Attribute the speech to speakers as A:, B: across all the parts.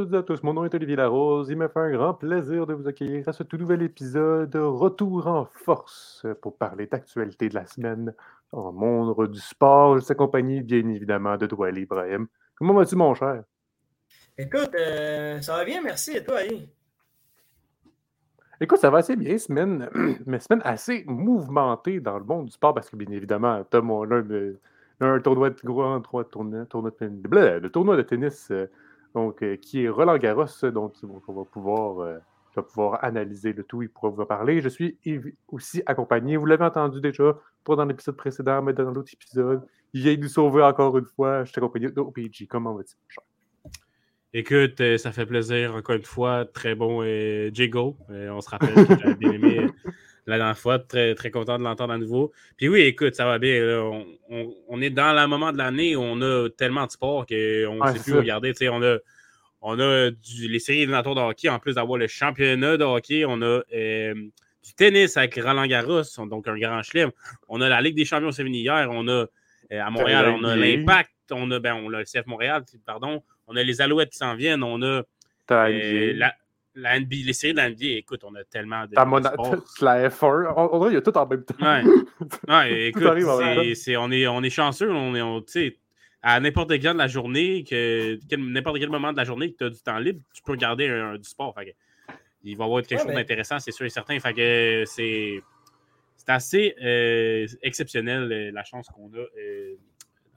A: toutes et à tous. Mon nom est Olivier Larose. Il me fait un grand plaisir de vous accueillir à ce tout nouvel épisode Retour en force pour parler d'actualité de la semaine en monde du sport. Je suis accompagné bien évidemment de Douali Ibrahim. Comment vas-tu, mon cher?
B: Écoute, euh, ça va bien, merci. Et toi, Ali?
A: Écoute, ça va assez bien, semaine, mais semaine assez mouvementée dans le monde du sport parce que, bien évidemment, tu as mon, un tournoi de gros tournoi, tournoi, tournoi de, le tournoi de tennis euh, donc, euh, qui est Roland Garros, donc on va pouvoir, euh, va pouvoir analyser le tout, il pourra vous en parler. Je suis aussi accompagné, vous l'avez entendu déjà, pas dans l'épisode précédent, mais dans l'autre épisode. Il vient nous sauver encore une fois. Je suis accompagné d'OPG. Comment va-t-il,
C: Écoute, ça fait plaisir, encore une fois. Très bon euh, Jiggle. on se rappelle que j'avais bien aimé la dernière fois. Très, très content de l'entendre à nouveau. Puis oui, écoute, ça va bien. On, est dans le moment de l'année où on a tellement de sport qu'on ne sait plus regarder. On a, on a les séries éliminatoires de hockey, en plus d'avoir le championnat de hockey. On a euh, du tennis avec Roland Garros, donc un grand chelem. On a la Ligue des champions féminins hier. On a euh, à Montréal, on a l'Impact. On a, ben, on a le CF Montréal, pardon. On a les Alouettes qui s'en viennent. On a euh, la, la NBA, les séries de la NBA, écoute, on a tellement de.
A: La F1, on, dirait qu'il y a tout en même temps.
C: Ouais, ouais écoute, on, est, on est chanceux, on est, on, à n'importe quel de la journée, que, n'importe quel moment de la journée que tu as du temps libre, tu peux regarder un, du sport. il va y avoir quelque chose d'intéressant, c'est sûr et certain. Fait que c'est, c'est assez euh, exceptionnel euh, la chance qu'on a euh,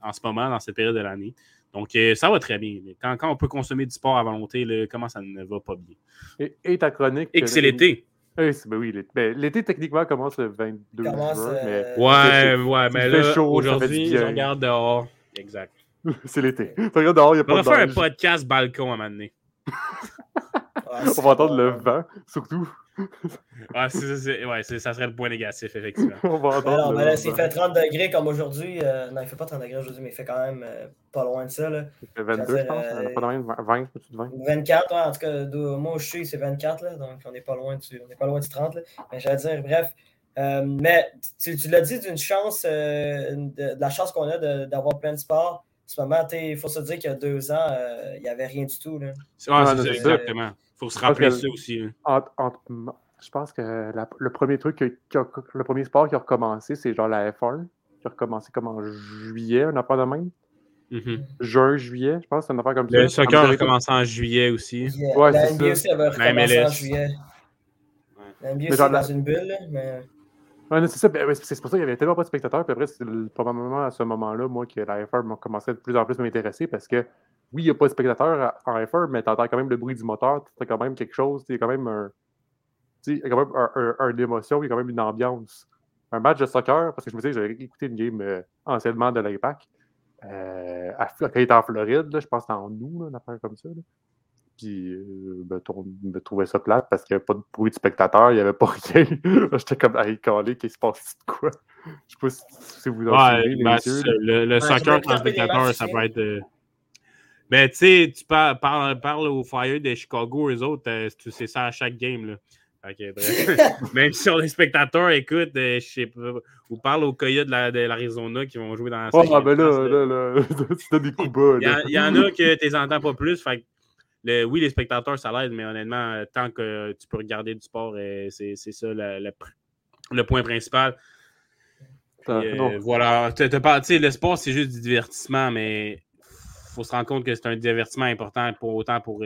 C: en ce moment, dans cette période de l'année. Donc, euh, ça va très bien. Quand, quand, on peut consommer du sport à volonté, comment ça ne va pas bien?
A: Et, ta chronique.
C: Et que c'est l'été.
A: Oui, ben oui, ben, l'été techniquement commence le 22 juin.
C: Mais ouais, ouais, mais là, aujourd'hui, je regarde dehors. Exact.
A: c'est l'été. Tu regardes dehors, il n'y a pas
C: de
A: On
C: va faire un podcast balcon à un moment donné.
A: on va entendre le vent, surtout.
C: ouais, ça serait le point négatif, effectivement.
B: on va là, s'il fait 30 degrés comme aujourd'hui, euh, non, il ne fait pas 30 degrés aujourd'hui, mais il fait quand même euh, pas loin de ça. Là.
A: Il fait 22, je pense. Euh, pas loin de 20, au-dessus de 20.
B: 24, ouais, en tout cas, moi où je suis, c'est 24, là, donc on n'est pas loin du, on est pas loin du 30. Là. Mais j'allais dire, bref. mais tu, tu l'as dit d'une chance, de, la chance qu'on a d'avoir plein de sports. En ce moment, il faut se dire qu'il y a deux ans, il n'y avait rien du tout. Là.
C: Ouais, c'est exactement. Faut se rappeler ça aussi.
A: je pense que le premier truc, le premier sport qui a recommencé, c'est genre la F1, qui a recommencé comme en juillet, un affaire de même. Mm-hmm. Juin, juillet, je pense que c'est une affaire comme
C: ça. Le soccer a recommencé en juillet aussi.
B: Ouais, la NBA aussi avait recommencé en juillet. La NBA, c'est dans une bulle, mais...
A: Ouais, c'est ça. Ben, c'est pour ça qu'il y avait tellement pas de spectateurs. Puis après, c'est probablement à ce moment-là, moi, que la F1 m'a commencé de plus en plus à m'intéresser parce que oui, il n'y a pas de spectateurs en F1, mais tu entends quand même le bruit du moteur. Tu quand même quelque chose. Il y a quand même un. Il y a quand même un, une émotion, il y a quand même une ambiance. Un match de soccer, parce que je me disais, j'avais écouté une game euh, anciennement de l'Impact. Euh, quand il était en Floride, là, je pense que c'était en août, une affaire comme ça. Puis, euh, ben, on me trouvait ça plate parce qu'il n'y avait pas de bruit de spectateur, il n'y avait pas rien. J'étais comme à écaler qu'il se passe de quoi? Je ne sais pas si vous en
C: ouais, ben, Le, le soccer sans spectateur, ça peut être. Ben, tu sais, tu parles, parles, aux Fire de Chicago, eux autres, euh, c'est ça à chaque game. Là. Même si on est spectateur, écoute, euh, je sais pas, ou parle aux Coyotes de l'Arizona qui vont jouer dans la
A: Oh, ah, ben là, là, là, tu donnes des coups bas.
C: Il y, en a que tu les entends pas plus. Fait oui, les spectateurs, ça l'aide, mais honnêtement, euh, tant que tu peux regarder du sport, c'est ça le, point principal. Euh, voilà. le sport, c'est juste du divertissement, mais faut se rendre compte que c'est un divertissement important pour autant pour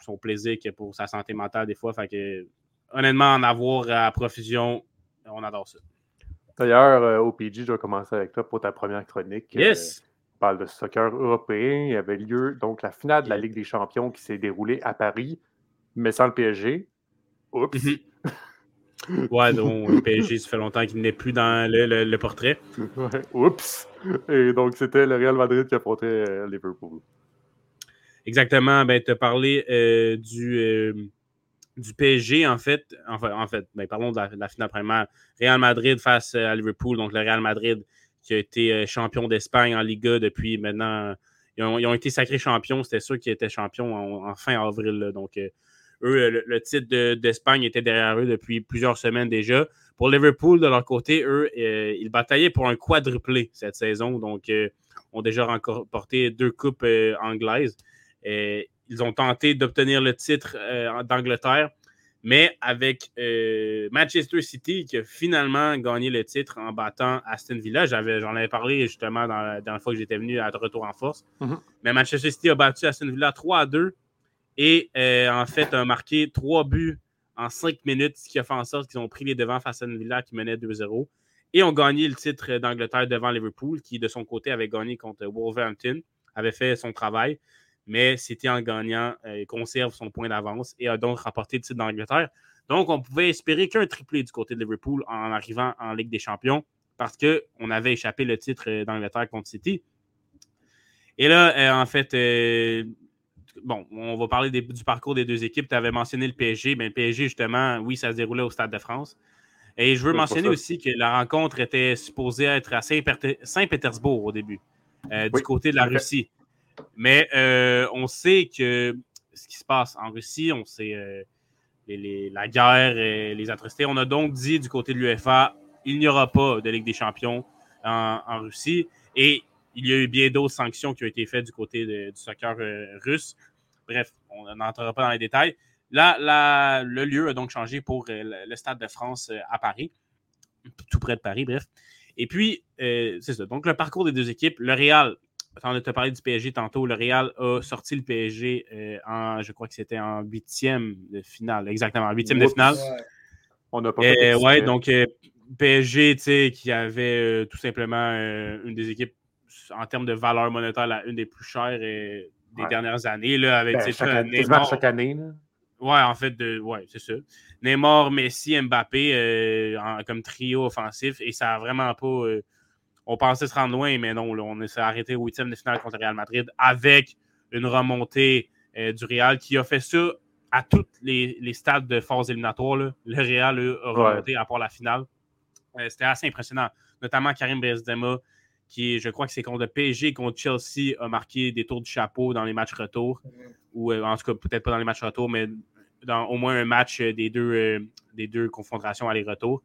C: son plaisir que pour sa santé mentale des fois. Fait que, honnêtement, en avoir à profusion, on adore ça.
A: D'ailleurs, OPG, je vais commencer avec toi pour ta première chronique.
C: Yes!
A: parle de soccer européen. Il y avait lieu donc la finale de la Ligue des Champions qui s'est déroulée à Paris, mais sans le PSG. Oups.
C: Ouais, donc le PSG, ça fait longtemps qu'il n'est plus dans le, portrait.
A: Oups. Et donc, c'était le Real Madrid qui affrontait euh, Liverpool.
C: Exactement. Ben, tu as parlé euh, du, euh, du PSG, en fait. En fait, ben, parlons de la, de la finale première. Real Madrid face à Liverpool. Donc, le Real Madrid qui a été euh, champion d'Espagne en Liga depuis maintenant. Ils ont, été sacrés champions. C'était sûr qu'ils étaient champions en, fin avril. Donc, euh, eux, le, titre d'Espagne était derrière eux depuis plusieurs semaines déjà. Pour Liverpool, de leur côté, eux, euh, ils bataillaient pour un quadruplé cette saison. Donc, ont déjà remporté deux coupes anglaises. ils ont tenté d'obtenir le titre d'Angleterre, mais avec Manchester City qui a finalement gagné le titre en battant Aston Villa. J'en avais, parlé justement dans la dernière fois que j'étais venu à retour en force.
A: Mhm.
C: Mais Manchester City a battu Aston Villa 3 à 2 et en fait a marqué trois buts en cinq minutes, ce qui a fait en sorte qu'ils ont pris les devants face à Aston Villa qui menait 2-0 et ont gagné le titre d'Angleterre devant Liverpool, qui de son côté avait gagné contre Wolverhampton, avait fait son travail, mais c'était en gagnant, euh, conserve son point d'avance et a donc remporté le titre d'Angleterre. Donc, on pouvait espérer qu'un triplé du côté de Liverpool en arrivant en Ligue des Champions parce qu'on avait échappé le titre euh, d'Angleterre contre City. Et là, euh, en fait, bon, on va parler du parcours des deux équipes. Tu avais mentionné le PSG. mais le PSG, justement, oui, ça se déroulait au Stade de France. Et je veux mentionner aussi que la rencontre était supposée être à Saint-Pétersbourg au début, euh, du côté de la Russie. Mais euh, on sait que ce qui se passe en Russie, on sait euh, la guerre et les atrocités. On a donc dit du côté de l'UFA, il n'y aura pas de Ligue des champions en, Russie. Et il y a eu bien d'autres sanctions qui ont été faites du côté du soccer russe. Bref, on n'entrera pas dans les détails. Là, le lieu a donc changé pour euh, le Stade de France euh, à Paris, tout près de Paris, bref. Et puis, euh, c'est ça. Donc, le parcours des deux équipes, le Real, on te parlé du PSG tantôt, le Real a sorti le PSG en, je crois que c'était en huitième de finale, exactement, en huitième de finale. On n'a pas Ouais, donc PSG, tu sais, qui avait tout simplement une des équipes en termes de valeur monétaire, la, une des plus chères des dernières années, là, avec
A: ben, chaque, chaque année. Là.
C: Ouais, en fait, de, ouais, c'est ça. Neymar, Messi, Mbappé euh, comme trio offensif. Et ça a vraiment pas. Euh, on pensait se rendre loin, mais non, on s'est arrêté au huitième de finale contre Real Madrid avec une remontée euh, du Real qui a fait ça à tous les, stades de phase éliminatoire. Le Real a remonté à part la finale. C'était assez impressionnant. Notamment Karim Benzema, qui, je crois que c'est contre le PSG, contre Chelsea, a marqué des tours du chapeau dans les matchs retour. Ou en tout cas, peut-être pas dans les matchs retour, mais dans au moins un match euh, des deux, euh, des deux confrontations aller-retour.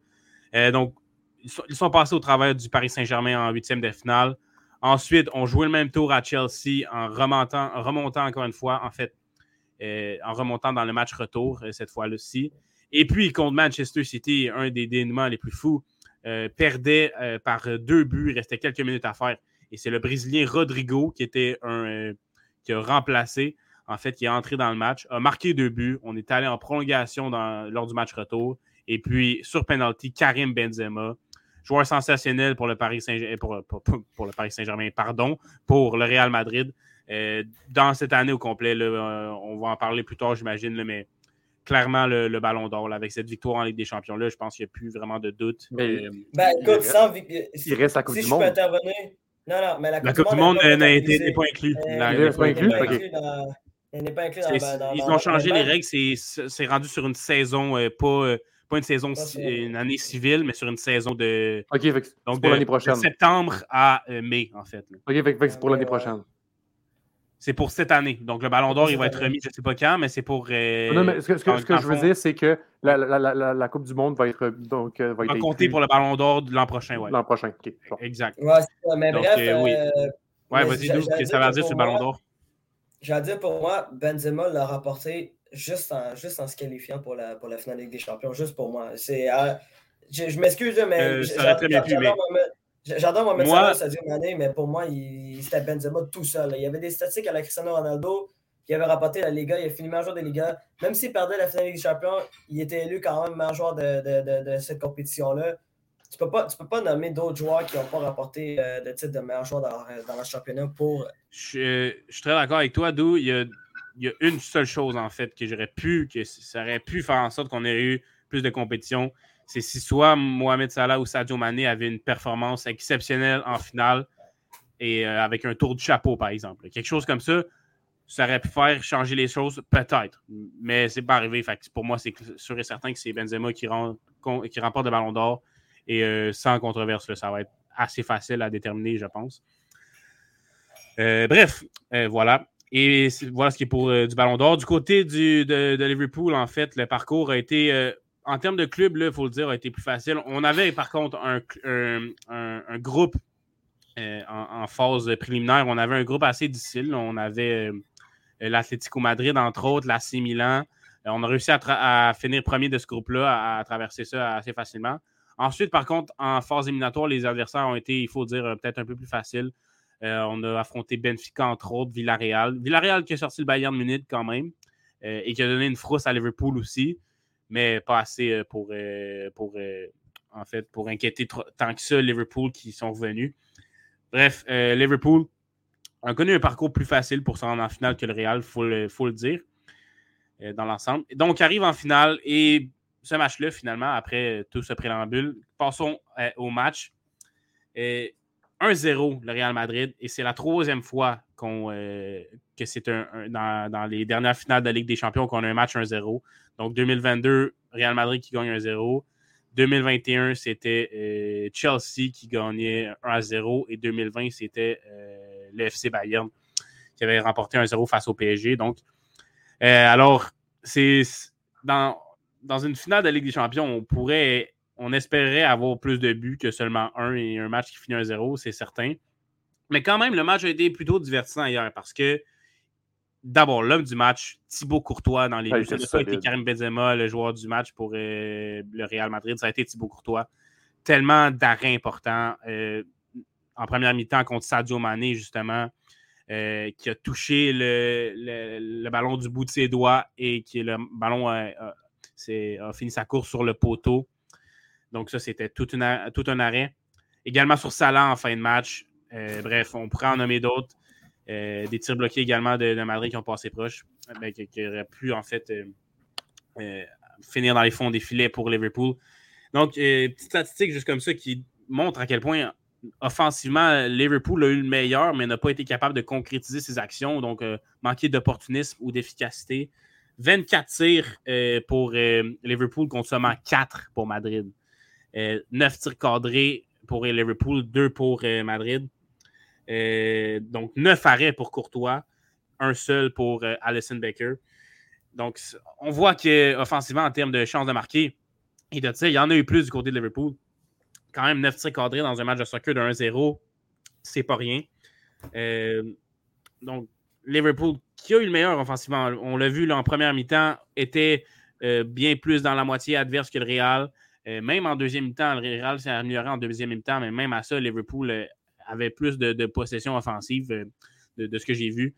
C: Euh, donc, ils sont, passés au travers du Paris Saint-Germain en huitième de finale. Ensuite, on jouait le même tour à Chelsea en remontant, remontant encore une fois, en fait, en remontant dans le match retour, cette fois-ci. Et puis, contre Manchester City, un des dénouements les plus fous, perdait par deux buts. Il restait quelques minutes à faire. Et c'est le Brésilien Rodrigo qui était a remplacé en fait, qui est entré dans le match, a marqué deux buts. On est allé en prolongation lors du match retour. Et puis, sur penalty, Karim Benzema, joueur sensationnel pour le Paris Saint-Germain, euh, pour, le Paris Saint-Germain, pardon, pour le Real Madrid. Euh, dans cette année au complet, euh, on va en parler plus tard, j'imagine, mais clairement le, ballon d'or. Avec cette victoire en Ligue des Champions, là, je pense qu'il n'y a plus vraiment de doute.
B: Mais, ben, écoute,
A: il reste la Coupe
B: si
A: du
B: je
A: Monde.
B: Peux intervenir, non, non, mais la
C: Coupe, du Monde n'a été pas inclus.
A: Elle n'est pas inclus.
B: Elle n'est pas incluse
C: dans, Ils ont changé les règles. C'est rendu sur une saison, euh, pas, euh, pas une saison, une année civile, mais sur une saison de.
A: OK, donc pour l'année prochaine. De
C: septembre à euh, mai, en fait.
A: OK, c'est pour l'année prochaine.
C: C'est pour cette année. Donc, le Ballon d'Or, il va être remis, je ne sais pas quand, mais c'est pour.
A: non, mais ce que, ce que, je veux dire, c'est que la, la, la, la, Coupe du Monde va être. Donc, va,
C: être compter pour le Ballon d'Or de l'an prochain, ouais.
A: L'an prochain, OK.
C: Exact.
B: Ouais, mais bref.
C: oui. ouais, vas-y, qu'est-ce que ça va dire sur le Ballon d'Or?
B: J'allais dire pour moi, Benzema l'a rapporté juste en, juste en se qualifiant pour la, pour la finale Ligue des Champions, juste pour moi. C'est, euh, je, je m'excuse, mais euh, j'adore Mohamed moi... Salah, Mané, mais pour moi, il, c'était Benzema tout seul. Il y avait des statistiques à la Cristiano Ronaldo qui avait rapporté la Liga, il a fini meilleur joueur de Liga. Même s'il perdait la finale des Champions, il était élu quand même meilleur joueur de, de, de, de cette compétition-là tu peux pas, tu peux pas nommer d'autres joueurs qui n'ont pas rapporté euh, le titre de meilleur joueur dans, dans le championnat pour.
C: Je, je suis très d'accord avec toi, Dou. Il y, a, il y a une seule chose, en fait, que j'aurais pu, que ça aurait pu faire en sorte qu'on ait eu plus de compétition. C'est si soit Mohamed Salah ou Sadio Mané avaient une performance exceptionnelle en finale et euh, avec un tour de chapeau, par exemple. Quelque chose comme ça, ça aurait pu faire changer les choses, peut-être. Mais c'est pas arrivé. Fait pour moi, c'est sûr et certain que c'est Benzema qui, qui remporte le ballon d'or. Et euh, sans controverse, ça va être assez facile à déterminer, je pense. Euh, bref, voilà. Et voilà ce qui est pour du Ballon d'Or. Du côté de, Liverpool, en fait, le parcours a été, en termes de club, il faut le dire, a été plus facile. On avait par contre un, groupe en, phase préliminaire. On avait un groupe assez difficile. On avait l'Atlético Madrid, entre autres, l'AC Milan. on a réussi à, finir premier de ce groupe-là, à, traverser ça assez facilement. Ensuite, par contre, en phase éliminatoire, les adversaires ont été, il faut dire, peut-être un peu plus faciles. on a affronté Benfica, entre autres, Villarreal. Villarreal qui a sorti le Bayern Munich quand même et qui a donné une frousse à Liverpool aussi, mais pas assez pour, pour en fait, pour inquiéter tant que ça Liverpool qui sont revenus. Bref, euh, Liverpool a connu un parcours plus facile pour se rendre en finale que le Real, il faut, le, dire, euh, dans l'ensemble. Donc, arrive en finale et ce match-là, finalement, après tout ce préambule, passons euh, au match. 1-0, le Real Madrid, et c'est la troisième fois qu'on, que c'est un, dans, les dernières finales de la Ligue des Champions qu'on a un match 1-0. Donc, 2022, Real Madrid qui gagne 1-0. 2021, c'était euh, Chelsea qui gagnait 1 à 0 et 2020, c'était euh, le FC Bayern qui avait remporté 1 0 face au PSG. Donc, euh, alors, c'est dans, une finale de Ligue des Champions, on pourrait, on espérait avoir plus de buts que seulement un et un match qui finit 1 0, c'est certain. Mais quand même, le match a été plutôt divertissant hier parce que d'abord l'homme du match, Thibaut Courtois dans les buts. Ça pas été Karim Benzema, le joueur du match pour euh, le Real Madrid. Ça a été Thibaut Courtois. Tellement d'arrêts importants. Euh, en première mi-temps contre Sadio Mané, justement, euh, qui a touché le, ballon du bout de ses doigts et qui le ballon a, fini sa course sur le poteau. Donc, ça, c'était tout, tout, un arrêt. Également sur Salah en fin de match. Bref, on pourrait en nommer d'autres. Euh, des tirs bloqués également de, Madrid qui ont passé proche, ben, qui, auraient pu en fait euh, euh, finir dans les fonds des filets pour Liverpool. Donc, petite statistique juste comme ça qui montre à quel point offensivement, Liverpool a eu le meilleur, mais n'a pas été capable de concrétiser ses actions. Donc, manquer d'opportunisme ou d'efficacité. 24 tirs pour Liverpool contre seulement 4 pour Madrid. 9 tirs cadrés pour Liverpool, 2 pour Madrid. Euh, donc, neuf arrêts pour Courtois, un seul pour euh, Alison Baker. Donc, on voit qu'offensivement, en termes de chance de marquer, et de il y en a eu plus du côté de Liverpool. Quand même, 9 tirs cadrés dans un match de soccer de 1-0, c'est pas rien. Euh, donc, Liverpool, qui a eu le meilleur offensivement, on l'a vu en première mi-temps, était bien plus dans la moitié adverse que le Real. même en deuxième mi-temps, le Real s'est amélioré en deuxième mi-temps, mais même à ça, Liverpool avait plus de, possession offensive euh, de, ce que j'ai vu.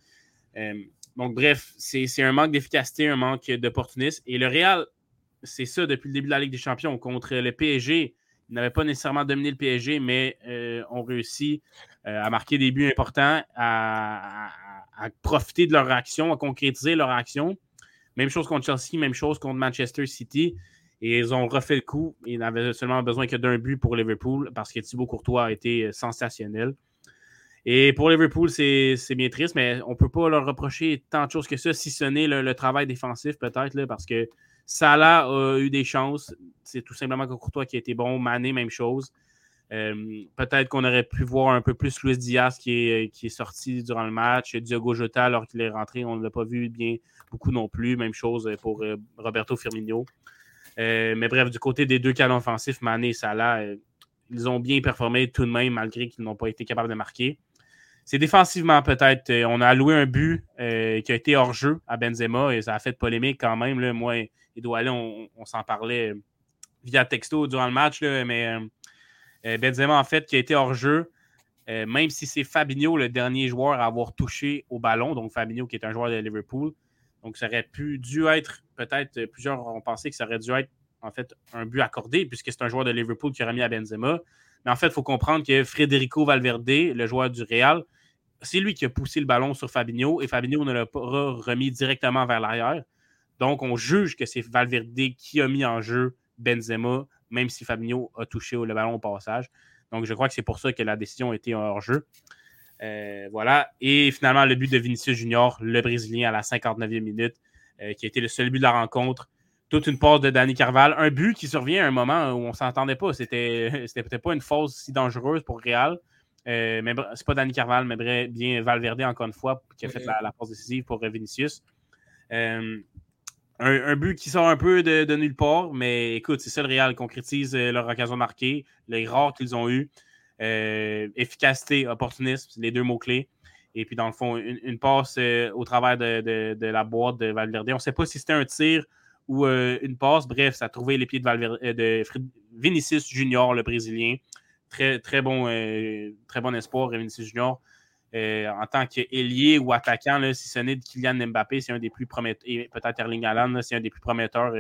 C: Euh, donc, bref, c'est un manque d'efficacité, un manque d'opportunisme. Et le Real, c'est ça depuis le début de la Ligue des Champions. Contre le PSG, ils n'avaient pas nécessairement dominé le PSG, mais euh, ont réussi à marquer des buts importants, à, profiter de leur action, à concrétiser leur action. Même chose contre Chelsea, même chose contre Manchester City. Et ils ont refait le coup. Ils n'avaient seulement besoin que d'un but pour Liverpool parce que Thibaut Courtois a été euh, sensationnel. Et pour Liverpool, c'est bien triste, mais on ne peut pas leur reprocher tant de choses que ça, si ce n'est le, travail défensif, peut-être, parce que Salah a eu des chances. C'est tout simplement que Courtois qui a été bon. Mané, même chose. Euh, peut-être qu'on aurait pu voir un peu plus Luis Diaz qui est, qui est sorti durant le match. Diogo Jota, alors qu'il est rentré, on ne l'a pas vu bien beaucoup non plus. Même chose pour euh, Roberto Firmino. Euh, mais bref, du côté des deux canons offensifs, Mané et Salah, euh, ils ont bien performé tout de même, malgré qu'ils n'ont pas été capables de marquer. C'est défensivement peut-être. Euh, on a alloué un but qui a été hors jeu à Benzema et ça a fait polémique quand même. Là. Moi et Doualé, on, s'en parlait via texto durant le match. mais Benzema, en fait, qui a été hors jeu, même si c'est Fabinho, le dernier joueur à avoir touché au ballon, donc Fabinho qui est un joueur de Liverpool, donc, ça aurait pu dû être, peut-être, euh, plusieurs ont pensé que ça aurait dû être, en fait, un but accordé, puisque c'est un joueur de Liverpool qui aurait mis à Benzema. Mais en fait, il faut comprendre que Federico Valverde, le joueur du Real, c'est lui qui a poussé le ballon sur Fabinho et Fabinho ne l'a pas remis directement vers l'arrière. Donc, on juge que c'est Valverde qui a mis en jeu Benzema, même si Fabinho a touché le ballon au passage. Donc, je crois que c'est pour ça que la décision a été hors jeu. Euh, voilà. Et finalement, le but de Vinicius Junior, le Brésilien, à la 59e minute, euh, qui a été le seul but de la rencontre. Toute une passe de Danny Carval. Un but qui survient à un moment où on ne s'entendait pas. C'était peut-être pas une fausse si dangereuse pour Real. Euh, mais c'est pas Danny Carval, mais bien Valverde, encore une fois, qui a fait la, la passe décisive pour Vinicius. Un, but qui sort un peu de, nulle part, mais écoute, c'est ça le Real. concrétise leur occasion marquée, les rares qu'ils ont eu. Euh, efficacité, opportunisme, les deux mots-clés. Et puis, dans le fond, une, passe au travers de, la boîte de Valverde. On ne sait pas si c'était un tir ou une passe. Bref, ça a trouvé les pieds de, de Vinicius Junior, le Brésilien. Très, très, bon, très bon espoir, Vinicius Junior. en tant qu'ailier ou attaquant, si ce n'est de Kylian Mbappé, c'est un des plus prometteurs, et peut-être Erling Haaland, c'est un des plus prometteurs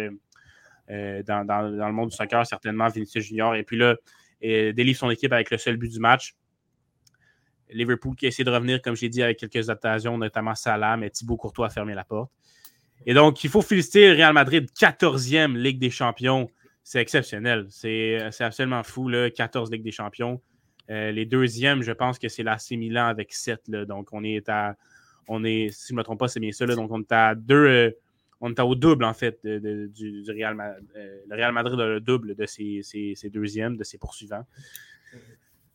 C: dans, le monde du soccer, certainement Vinicius Junior. Et puis là, délivre son équipe avec le seul but du match. Liverpool qui a essayé de revenir, comme j'ai dit, avec quelques occasions, notamment Salah, mais Thibaut Courtois a fermé la porte. Et donc, il faut féliciter Real Madrid, 14e Ligue des Champions. C'est exceptionnel. C'est absolument fou, là, 14 Ligue des Champions. Euh, les deuxièmes, je pense que c'est l'AC Milan avec 7. Donc, on est à. On est, si je ne me trompe pas, c'est bien ça. donc, on est à deux. Euh, on est au double, en fait, du, Real Madrid. Euh, le Real Madrid a le double de ses, deuxièmes, de ses poursuivants.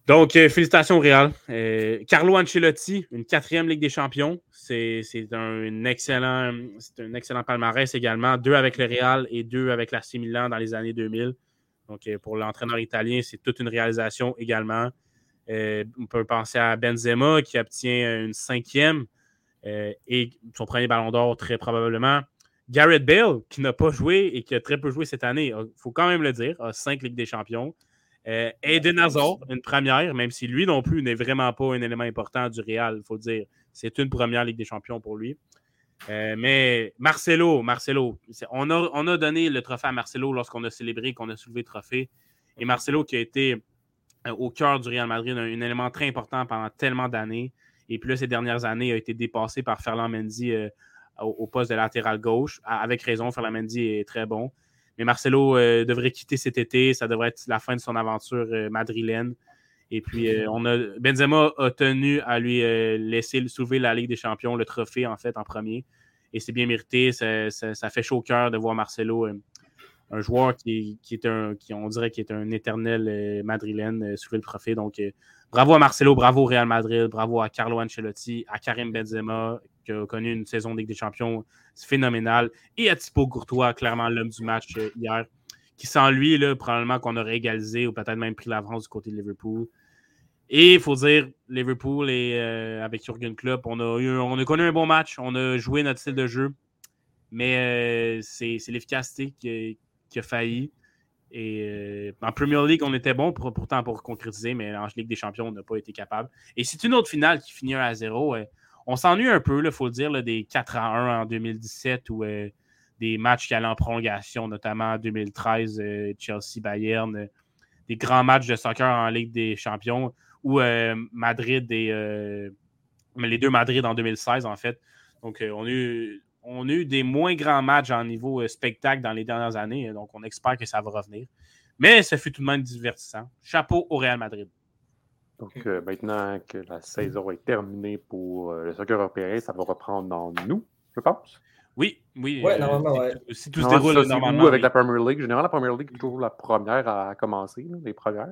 C: Donc, euh, félicitations au Real. Euh, Carlo Ancelotti, une quatrième Ligue des Champions. C'est un, excellent, un excellent palmarès également. Deux avec le Real et deux avec la Milan dans les années 2000. Donc, euh, pour l'entraîneur italien, c'est toute une réalisation également. on peut penser à Benzema qui obtient une cinquième et son premier ballon d'or très probablement. Garrett Bale, qui n'a pas joué et qui a très peu joué cette année, il faut quand même le dire, a cinq Ligues des Champions. Euh, Eden Hazard, une première, même si lui non plus n'est vraiment pas un élément important du Real, il faut dire. C'est une première Ligue des Champions pour lui. Euh, mais Marcelo, Marcelo, on a, on a donné le trophée à Marcelo lorsqu'on a célébré, qu'on a soulevé le trophée. Et Marcelo qui a été euh, au cœur du Real Madrid, un, élément très important pendant tellement d'années. Et puis là, ces dernières années, a été dépassé par Ferland Mendy au, poste de latéral gauche. Avec raison, Ferland Mendy est très bon. Mais Marcelo euh, devrait quitter cet été. Ça devrait être la fin de son aventure euh, madrilène. Et puis, euh, on a, Benzema a tenu à lui laisser soulever la Ligue des Champions, le trophée, en fait, en premier. Et c'est bien mérité. Ça, fait chaud au cœur de voir Marcelo, un joueur qui, est un, qui, on dirait, qui est un éternel madrilène, soulever le trophée. Donc, bravo à Marcelo, bravo au Real Madrid, bravo à Carlo Ancelotti, à Karim Benzema, qui a connu une saison de Ligue des Champions phénoménale, et à Thibaut Courtois, clairement l'homme du match euh, hier, qui sans lui, là, probablement qu'on aurait égalisé ou peut-être même pris l'avance du côté de Liverpool. Et il faut dire, Liverpool et euh, avec Jurgen Klopp, on a, on a connu un bon match, on a joué notre style de jeu, mais euh, c'est l'efficacité qui, qui, a failli. Et en Premier League, on était bon pour, pourtant pour concrétiser, mais en Ligue des Champions, on n'a pas été capable. Et c'est une autre finale qui finit 1 à 0. On s'ennuie un peu, il faut le dire, des 4 à 1 en 2017 ou euh, des matchs qui allaient en prolongation, notamment en 2013, euh, Chelsea-Bayern, euh, des grands matchs de soccer en Ligue des Champions, ou Madrid et les deux Madrid en 2016, en fait. Donc, on a, eu, des moins grands matchs en niveau spectacle dans les dernières années, donc on espère que ça va revenir. Mais ça fut tout de même divertissant. Chapeau au Real Madrid.
A: Donc euh, maintenant que la saison est terminée pour euh, le soccer européen, ça va reprendre dans nous, je pense.
C: Oui, oui.
B: Ouais, euh, normalement, ouais.
C: Si tout se déroule normalement.
A: avec la Premier League. Généralement, la Premier League est toujours la première à commencer, les premières.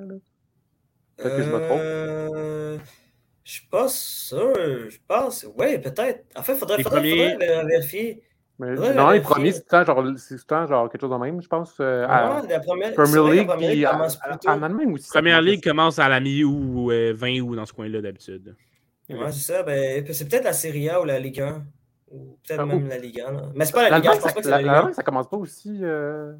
A: Peut-être que je me trompe.
B: Je suis pas sûr. Je pense. Oui, peut-être. En fait, il faudrait, faudrait, faudrait, vérifier.
A: Mais non, les premiers, c'est tout, genre, tout genre quelque chose de même, je pense. Euh, à la première, Premier League, la League commence plutôt... en Allemagne aussi.
C: Première Ligue commence à la mi-août ou 20 euh, août dans ce coin-là d'habitude.
B: Ouais, c'est ça. Ben, c'est peut-être la Serie A ou la Ligue 1. Ou peut-être ah, même la Ligue 1. Là. Mais c'est pas la Ligue 1, je pense pas que c'est la Ligue 1.
A: L'Allemagne, ça commence pas aussi. Euh...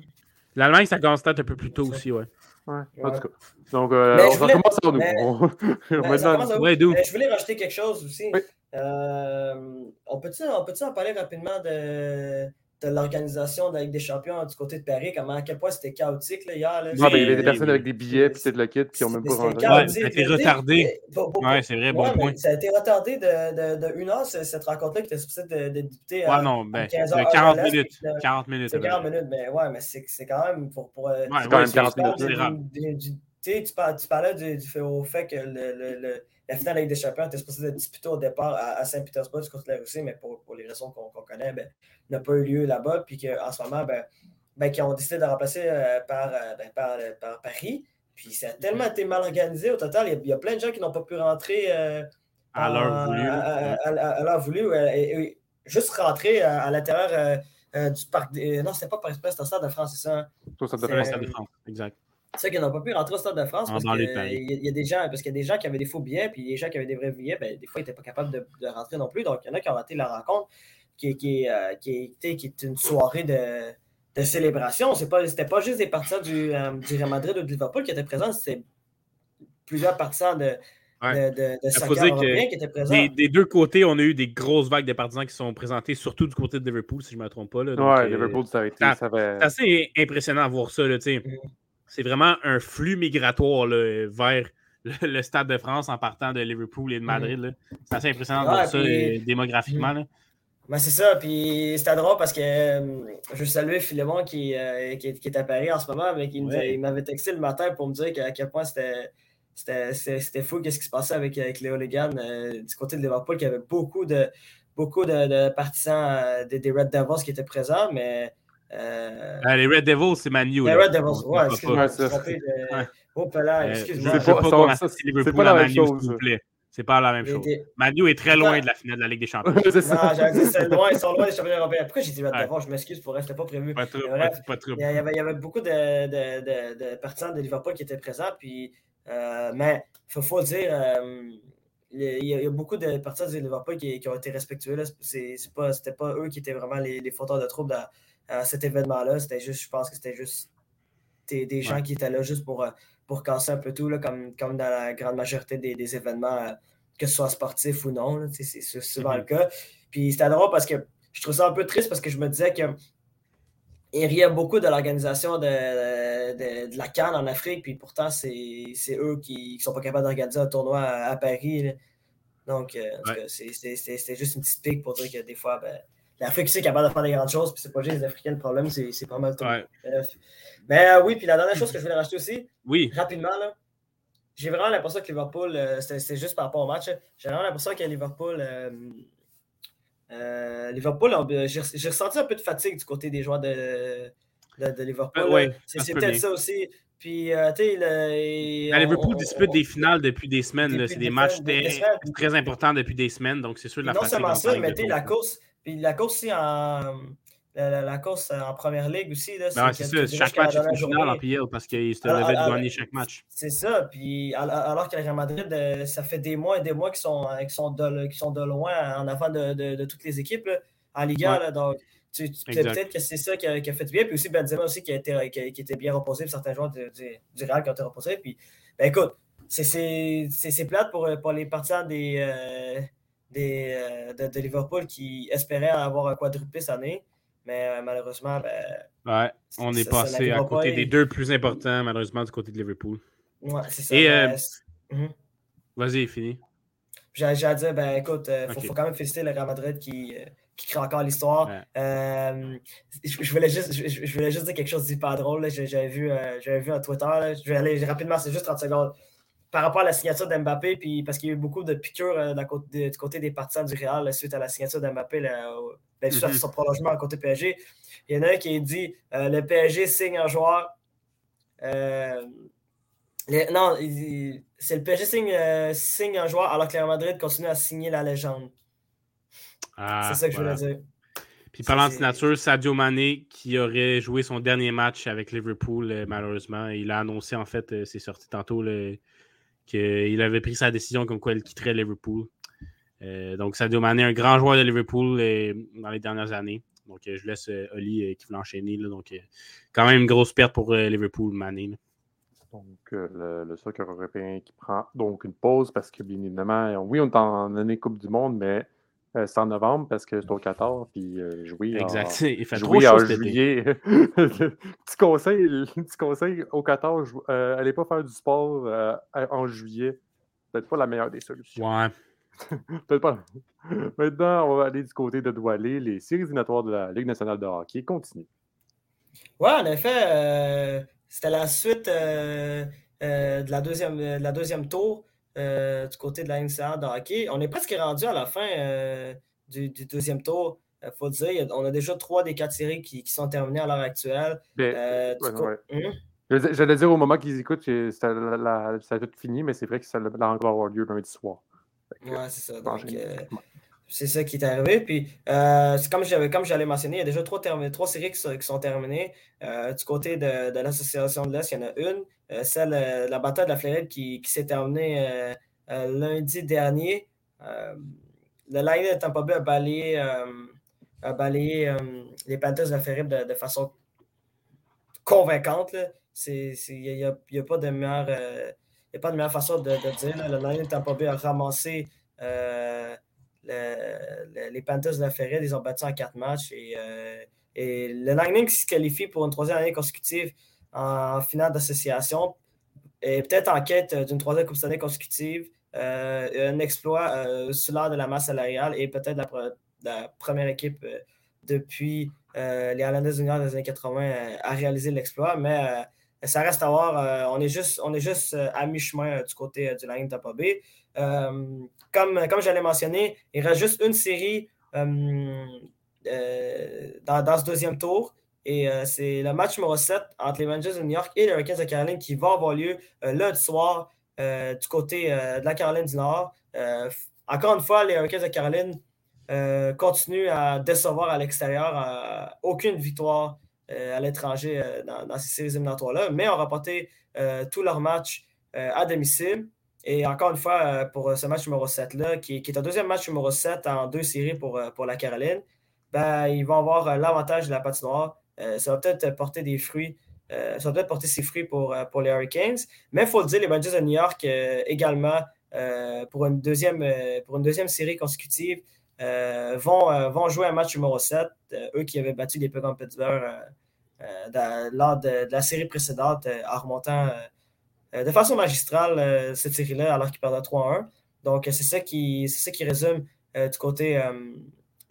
C: L'Allemagne, ça commence peut-être un peu plus tôt aussi, ouais.
A: Ouais, en tout cas. Donc, euh, on va commencer par nous. Mais...
B: on... ouais, je voulais rajouter quelque chose aussi. Oui. Euh, on peut-tu peut en parler rapidement de, de l'organisation de la Ligue des Champions du côté de Paris, comment, à quel point c'était chaotique là, hier. Là?
A: Non, ben, il y avait des personnes avec des billets puis de le kit qui n'ont même pas rendu.
C: Ouais, ça a été retardé. Ouais, c'est vrai, bon point.
B: Ça a été retardé de, de, de une heure, cette rencontre-là qui était supposée de, de débuter
C: à, non, ben, 15 heures 40 minutes. 40 minutes.
B: C'est 40 minutes, mais ouais, mais c'est quand même pour. pour
C: euh, ouais, c'est quand même 40
B: minutes. Tu, parlais du, du, au fait que le, le la finale avec des champions était supposée être disputée au départ à, Saint-Pétersbourg contre la Russie, mais pour, pour les raisons qu'on connaît, ben, n'a pas eu lieu là-bas. Puis qu'en ce moment, ben, ben, qui ont décidé de remplacer euh, par, euh, ben, par, euh, par, Paris. Puis ça a tellement été mal organisé au total. Il y a, plein de gens qui n'ont pas pu rentrer
C: à l'heure voulu.
B: À, l'heure voulu. Et, juste rentrer à, l'intérieur du parc. non, c'était pas Paris c'était le Stade de France, c'est ça?
C: Hein? Le Stade de France, exact.
B: C'est qu'ils n'ont pas pu rentrer au Stade de France parce qu'il y, a- il y a des gens, parce qu'il y a des gens qui avaient des faux billets, puis les gens qui avaient des vrais billets, ben, des fois, ils n'étaient pas capables de, de rentrer non plus. Donc, il y en a qui ont raté la rencontre, qui, qui, euh, qui, était- qui est une soirée de, de célébration. Ce n'était pas juste des partisans du, euh, du Real Madrid ou de Liverpool qui étaient présents, c'était plusieurs partisans de,
C: Ouais.
B: de, de, de
C: faut
B: soccer
C: dire que
B: européen qui étaient présents.
C: Des, des deux côtés, on a eu des grosses vagues de partisans qui sont présentés, surtout du côté de Liverpool, si je ne me trompe pas. Là. Donc,
A: Ouais,
C: euh,
A: Liverpool, ça a été.
C: ça-
A: Ça avait...
C: C'est assez impressionnant à voir ça. là, tu sais.
B: Mhm.
C: C'est vraiment un flux migratoire là, vers le, le Stade de France en partant de Liverpool et de Madrid. là. C'est assez impressionnant de voir ça
B: puis-
C: euh, démographiquement.
B: Ben, c'est ça, puis c'était drôle parce que euh, je Philémon qui, euh, qui, est- qui est à Paris en ce moment, mais qui
C: Ouais.
B: m'avait texté le matin pour me dire qu'à quel point c'était c'était- c'était c'était fou qu'est-ce qui se passait avec, avec Léo Legan euh, du côté de Liverpool, qu'il y avait beaucoup de, beaucoup de, de partisans euh, des, des Red Devils qui étaient présents, mais. Euh,
C: Euh, les Red Devils, c'est Manu.
B: les
C: là.
B: Red Devils, ouais, excuse-moi. Oh,
C: Euh,
B: excuse-moi.
A: C'est pas- ça- ça-
C: Liverpool
A: pas la
C: à
A: même
C: Manu,
A: chose,
C: s'il vous plaît. C'est pas la même chose. Manu est très loin de la finale de la Ligue des Champions.
A: c'est
B: Non, c'est loin, ils sont loin des championnats européens. Pourquoi j'ai dit Red. Devils? Je m'excuse pour rester pas prévu.
C: Pas trop,
B: Mais
C: pas,
B: bref,
C: pas trop.
B: Il y avait, il y avait beaucoup de, de, de, de partisans de Liverpool qui étaient présents. Puis, euh, mais il faut, faut le dire, euh, il y, a, il y a beaucoup de partisans de Liverpool qui, qui ont été respectueux. C'est, c'est pas, c'était pas eux qui étaient vraiment les, les fauteurs de troubles à, à cet événement-là. C'était juste, je pense que c'était juste des, des gens qui étaient là juste pour, euh, pour casser un peu tout, là, comme, comme dans la grande majorité des, des événements, euh, que ce soit sportif ou non. C'est, souvent
C: Mhm.
B: le cas. Puis c'était drôle parce que je trouve ça un peu triste parce que je me disais que il riait beaucoup de l'organisation de, de, de la Cannes en Afrique, puis pourtant, c'est eux qui ne sont pas capables d'organiser un tournoi à, à Paris. là. Donc, euh,
C: Ouais.
B: c'était juste une petite pique pour dire que des fois, ben, l'Afrique aussi est capable de faire des grandes choses, puis c'est pas juste les Africains le problème, c'est c'est pas mal tout.
C: Ouais.
B: Bref. Mais euh, oui, puis la dernière chose que je voulais rajouter aussi,
C: Oui,
B: rapidement, là, j'ai vraiment l'impression que Liverpool, euh, c'était juste par rapport au match, là, j'ai vraiment l'impression que Liverpool, euh, Liverpool, j'ai ressenti un peu de fatigue du côté des joueurs de, de, de Liverpool.
C: Ouais,
B: c'est c'est peut-être ça aussi. Puis, euh, tu sais, on-
C: Liverpool
B: on-
C: dispute
B: on-
C: des finales depuis des semaines. C'est
B: des
C: des matchs
B: des
C: très, très importants depuis des semaines. Donc, c'est sûr de la
B: non seulement
C: en
B: ça, mais tu la course, puis la course aussi en. La, la- la course en première ligue aussi. Là,
C: Ben c'est ça. Chaque match est une finale en. PL parce qu'ils se devaient de gagner chaque match.
B: C'est ça. Puis al- alors que le Real Madrid, euh, ça fait des mois et des mois qu'ils sont, euh, sont, de, sont de loin en avant de, de- de toutes les équipes là, en Liga.
C: Ouais.
B: là. donc, tu, tu- peut-être que c'est ça qui a, qui a fait bien. Puis aussi Benzema aussi qui, a été, qui, a- qui était bien reposé. Puis certains joueurs du, du, du Real qui ont été reposés. Puis, ben écoute, c'est, plate pour, pour les partisans des, euh, des, euh, de, de Liverpool qui espéraient avoir un quadruplé cette année. Mais euh, malheureusement, ben,
C: Ouais, on est passé à côté des deux plus importants, malheureusement, du côté de Liverpool.
B: ouais, c'est ça.
C: Et,
B: Ben,
C: euh,
B: Mhm.
C: Vas-y, fini.
B: J'ai à dire, ben écoute, il faut, quand même féliciter le Real Madrid qui, qui crée encore l'histoire.
C: Ouais.
B: Euh, je, je voulais juste, je, je voulais juste dire quelque chose d'hyper drôle. J'avais vu, euh, vu un Twitter. là. Je vais aller rapidement, c'est juste 30 secondes. Par rapport à la signature d'Mbappé, puis parce qu'il y a eu beaucoup de piqûres euh, du côté des partisans du Real là, suite à la signature d'Mbappé, ben, suite à
C: Mhm.
B: son prolongement à côté PSG. Il y en a un qui dit euh, le PSG signe un joueur. euh, les- non, c'est le PSG signe, euh, signe un joueur alors que le Madrid continue à signer la légende.
C: Ah,
B: c'est ça que
C: voilà.
B: je voulais dire.
C: Puis parlant de signature, Sadio Mané, qui aurait joué son dernier match avec Liverpool, euh, malheureusement, il a annoncé, en fait, euh, c'est sorti tantôt, là, qu'il avait pris sa décision comme quoi il quitterait Liverpool. Euh, donc, Sadio Mané, un grand joueur de Liverpool euh, dans les dernières années. Donc, euh, je laisse euh, Oli qui veut enchaîner. là. donc, quand même une grosse perte pour Liverpool, Mané.
A: Donc, le, le soccer européen qui prend donc une pause parce que, bien évidemment, oui, on est en année Coupe du Monde, mais euh, c'est en novembre parce que c'est au 14, puis euh, jouer en,
C: Exact. Il fait trop
A: jouer en
C: été.
A: juillet. petit, conseil, le petit conseil au 14, jou- euh, allez pas faire du sport euh, en juillet. Peut-être pas la meilleure des solutions.
C: Ouais.
A: Peut-être pas. Maintenant, on va aller du côté de Doualé. Les séries éliminatoires de la Ligue nationale de hockey continuent.
B: Ouais, en effet, euh, c'était la suite euh, euh, de, la deuxième, de la deuxième tour euh, du côté de la NCAA de hockey. On est presque rendu à la fin euh, du, du deuxième tour. Il faut dire, on a déjà trois des quatre séries qui, qui sont terminées à l'heure actuelle.
A: Ben,
B: Euh,
A: ouais.
B: Hum?
A: Je- J'allais dire au moment qu'ils écoutent, la- la- ça a tout fini, mais c'est vrai que ça va encore avoir lieu lundi soir.
B: Ouais, c'est ça. Donc, euh, c'est ça qui est arrivé. Puis, euh, comme j'allais mentionner, il y a déjà trois, trois séries qui sont, terminées. Euh, du côté de, l'Association de l'Est, il y en a une, euh, celle de la bataille de la Floride qui, s'est terminée lundi dernier. le Line de Tampa Bay a balayé, a les Panthers de la Floride de, façon convaincante. Il n'y a, pas de meilleure, pas de meilleure façon de, dire. Le Line de Tampa Bay a ramassé les Panthers de la Ferret, ils ont battu en quatre matchs. Et, euh, le Lightning qui se qualifie pour une troisième année consécutive en, finale d'association est peut-être en quête d'une troisième Coupe année consécutive. Euh, un exploit euh, sous l'art de la masse salariale et peut-être la, première équipe depuis les Islanders Juniors des années 80 à réaliser l'exploit. Mais ça reste à voir. on est juste, on est juste à mi-chemin du côté du Lightning Tampa Bay. Euh, comme, j'allais mentionner, il reste juste une série euh, euh, dans, ce deuxième tour. Et c'est le match numéro 7 entre les Rangers de New York et les Hurricanes de Caroline qui va avoir lieu lundi soir du côté de la Caroline du Nord. encore une fois, les Hurricanes de Caroline continuent à décevoir à l'extérieur. aucune victoire à l'étranger dans, dans, ces séries éliminatoires-là, mais ont remporté tous leurs matchs à domicile. Et encore une fois, euh, pour euh, ce match numéro 7-là, qui, est un deuxième match numéro 7 en deux séries pour, euh, pour la Caroline, ben, ils vont avoir l'avantage de la patinoire. ça va peut-être porter des fruits. ça va peut-être porter ses fruits pour, pour les Hurricanes. Mais il faut le dire, les Rangers de New York également, pour, une deuxième, pour une deuxième série consécutive, vont, vont jouer un match numéro 7. eux qui avaient battu les Penguins Pittsburgh lors de, la série précédente en remontant euh, de façon magistrale euh, cette série-là, alors qu'il perdait 3-1. Donc, c'est ça, qui, ça qui résume euh, du côté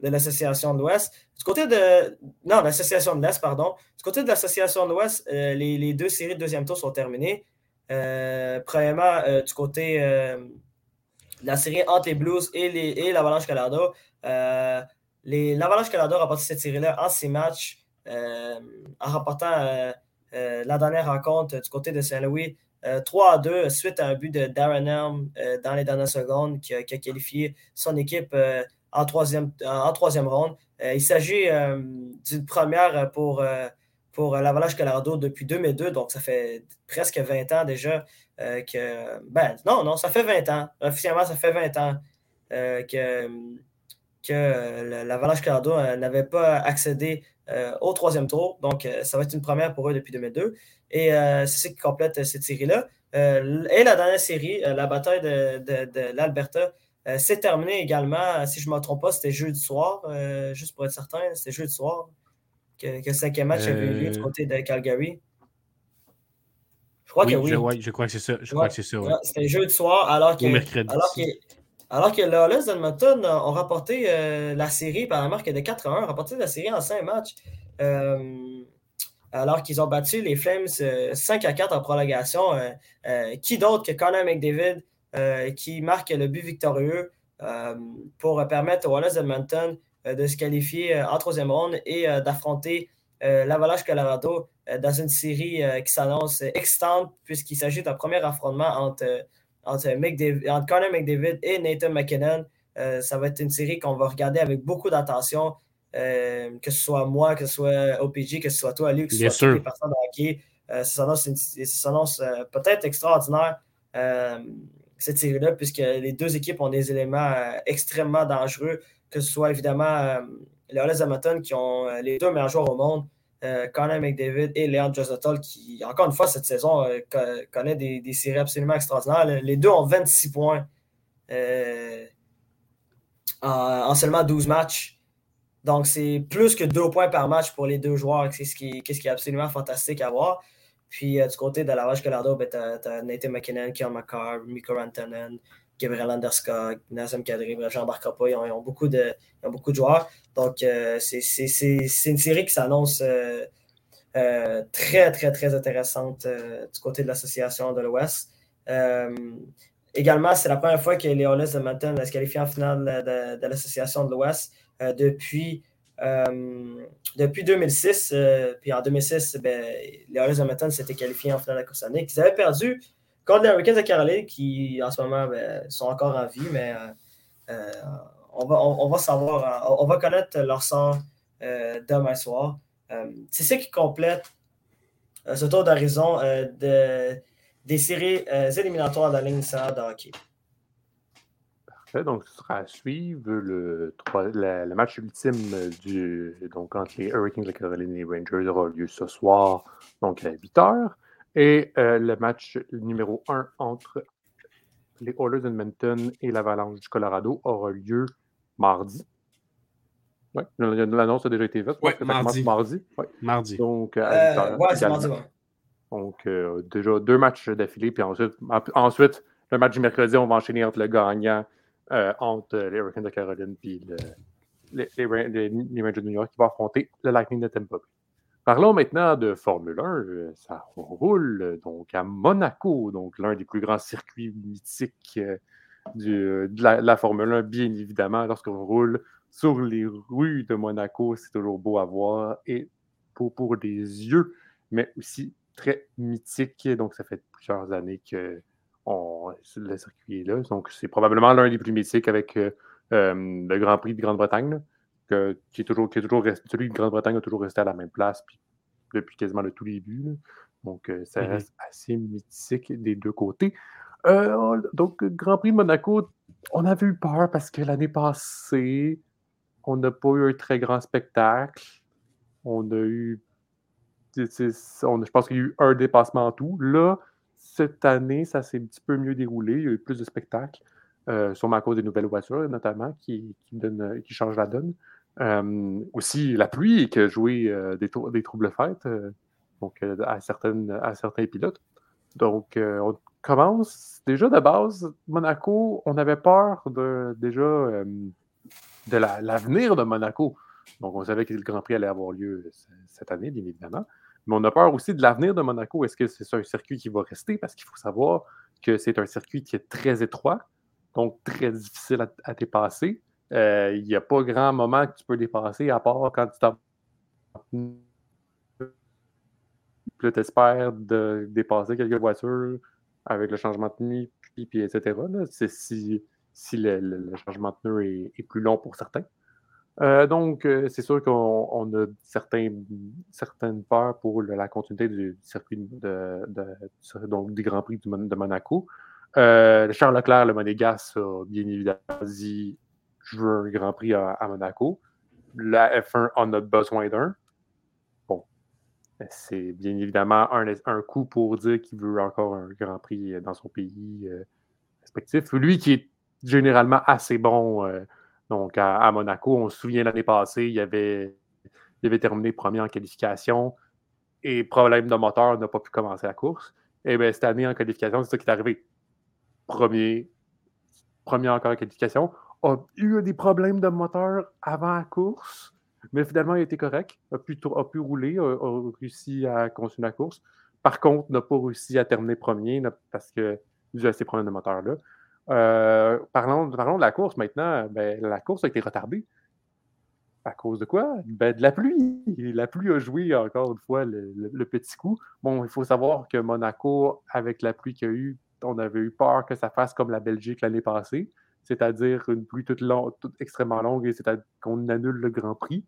B: de l'Association de l'Ouest. Du côté de. Non, l'Association de l'Est, pardon. Du côté de l'Association de l'Ouest, les, deux séries de deuxième tour sont terminées. premièrement, du côté de la série entre les Blues et, les, et l'Avalanche Colorado, l'Avalanche Colorado a remporté cette série-là en six matchs en remportant la dernière rencontre du côté de Saint-Louis 3 euh, à 2 suite à un but de Darren Helm euh, dans les dernières secondes qui a, qualifié son équipe euh, en, troisième, en troisième ronde. il s'agit d'une première pour, pour l'Avalanche Colorado depuis 2002, donc ça fait presque 20 ans déjà que. Ben, non, non, ça fait 20 ans. Officiellement, ça fait 20 ans que, que l'Avalanche Colorado n'avait pas accédé au troisième tour. Donc, ça va être une première pour eux depuis 2002. Et euh, c'est ce qui complète euh, cette série-là. Euh, et la dernière série, la bataille de, l'Alberta, s'est terminée également. Si je ne me trompe pas, c'était jeudi soir, juste pour être certain, c'était jeudi soir que, le cinquième match avait eu lieu du côté de Calgary.
C: Je crois que oui. Je, crois que c'est ça. Je crois que c'est ça.
B: C'était jeudi soir, alors que, alors que, alors que les d'Edmonton ont rapporté la série par la marque de 4 1, ont rapporté la série en 5 matchs alors qu'ils ont battu les Flames 5 euh, à 4 en prolongation. Euh, euh, qui d'autre que Connor McDavid qui marque le but victorieux pour permettre aux Wallace Edmonton de se qualifier en troisième ronde et d'affronter l'Avalanche Colorado dans une série qui s'annonce excitante puisqu'il s'agit d'un premier affrontement entre, entre, entre, Connor McDavid et Nathan McKinnon. ça va être une série qu'on va regarder avec beaucoup d'attention. Euh, que ce soit moi, que ce soit OPG, que ce soit toi, Luc, que ce soit toutes les personnes de hockey. Euh, ça s'annonce euh, peut-être extraordinaire, cette série-là, puisque les deux équipes ont des éléments extrêmement dangereux, que ce soit évidemment les Hollis Amaton qui ont les deux meilleurs joueurs au monde, Connor McDavid et Leon Josatol, qui, encore une fois, cette saison, connaît des, des, séries absolument extraordinaires. Les deux ont 26 points en, en, seulement 12 matchs. Donc, c'est plus que deux points par match pour les deux joueurs, c'est ce qui, ce qui est absolument fantastique à voir. Puis, euh, du côté de la Vache Colorado, ben, tu as, Nathan McKinnon, Kian McCarr, Mikko Rantanen, Gabriel Anderska, Nazem Kadri, j'embarquerai pas. Ils ont, beaucoup de, beaucoup de joueurs. Donc, euh, c'est une série qui s'annonce euh, très, très, très intéressante du côté de l'association de l'Ouest. également, c'est la première fois que les Oilers de Mountain se qualifient en finale de l'association de l'Ouest. Euh, depuis, euh, depuis 2006. Euh, puis en 2006, ben, les Oilers de Edmonton s'étaient qualifiés en finale de la course année. Ils avaient perdu contre les Hurricanes de Caroline, qui en ce moment ben, sont encore en vie, mais on, va, on, va savoir, on va connaître leur sort demain soir. c'est ce qui complète ce tour d'horizon de, des séries éliminatoires de la ligne de hockey.
A: Donc, ce sera à suivre le, match ultime donc, entre les Hurricanes de Caroline et les Rangers aura lieu ce soir, donc à 8 h. Et euh, le match numéro 1 entre les Oilers d'Edmonton et l'Avalanche du Colorado aura lieu mardi. Oui, l'annonce a déjà été faite.
C: Oui, mardi.
A: Mardi.
C: mardi.
A: Donc, à
B: 8 euh, c'est mardi,
A: Donc, euh, déjà deux matchs d'affilée. Puis ensuite, ensuite, le match du mercredi, on va enchaîner entre le gagnant euh, entre les Hurricanes de Caroline et les, les, Rangers de New York qui vont affronter le Lightning de Tampa Bay. Parlons maintenant de Formule 1. Euh, ça roule donc à Monaco, donc l'un des plus grands circuits mythiques euh, de, la, Formule 1, bien évidemment. Lorsqu'on roule sur les rues de Monaco, c'est toujours beau à voir et pour, pour les yeux, mais aussi très mythique. Donc, ça fait plusieurs années que le circuit est là. Donc, c'est probablement l'un des plus mythiques avec euh, euh, le Grand Prix de Grande-Bretagne, qui est toujours, qui est toujours resté, celui de Grande-Bretagne a toujours resté à la même place depuis quasiment le tout début. Donc, euh, ça mm-hmm. reste assez mythique des deux côtés. donc, Grand Prix de Monaco, on avait eu peur parce que l'année passée, on n'a pas eu un très grand spectacle. On a eu. je pense qu'il y a eu un dépassement en tout. Là, cette année, ça s'est un petit peu mieux déroulé. Il y a eu plus de spectacles, euh, sûrement à cause des nouvelles voitures, notamment, qui, qui, euh, qui changent la donne. Aussi, la pluie qui a joué des, des, troubles fêtes donc, à, certaines, à certains pilotes. Donc, on commence déjà de base. Monaco, on avait peur de, déjà de l'avenir de Monaco. Donc, on savait que le Grand Prix allait avoir lieu cette année, bien évidemment. Mais on a peur aussi de l'avenir de Monaco. Est-ce que c'est un circuit qui va rester? Parce qu'il faut savoir que c'est un circuit qui est très étroit, donc très difficile à, dépasser. Euh, il n'y a pas grand moment que tu peux dépasser, à part quand tu t'en. espères de dépasser quelques voitures avec le changement de tenue, puis, etc. C'est si, si le, changement de tenue est plus long pour certains. Euh, donc, euh, c'est sûr qu'on a certains, certaines peurs pour la continuité du, circuit donc, du Grand Prix de Monaco. Euh, Charles Leclerc, le Monégas, a bien évidemment dit je veux un Grand Prix à, Monaco. La F1 en a besoin d'un. Bon, c'est bien évidemment un, coup pour dire qu'il veut encore un Grand Prix dans son pays respectif. Lui qui est généralement assez bon donc, à, Monaco, on se souvient l'année passée, il avait, terminé premier en qualification et problème de moteur, n'a pas pu commencer la course. Et bien, cette année, en qualification, c'est ça qui est arrivé. Premier, premier encore en qualification, a eu des problèmes de moteur avant la course, mais finalement, il a été correct, a pu, a pu rouler, a, réussi à continuer la course. Par contre, n'a pas réussi à terminer premier parce que dû à ces problèmes de moteur-là. Euh, parlons, de la course maintenant. Ben, la course a été retardée. À cause de quoi? Ben, de la pluie. La pluie a joué encore une fois le, petit coup. Bon, il faut savoir que Monaco, avec la pluie qu'il y a eu, on avait eu peur que ça fasse comme la Belgique l'année passée, c'est-à-dire une pluie toute, toute extrêmement longue et c'est-à-dire qu'on annule le Grand Prix,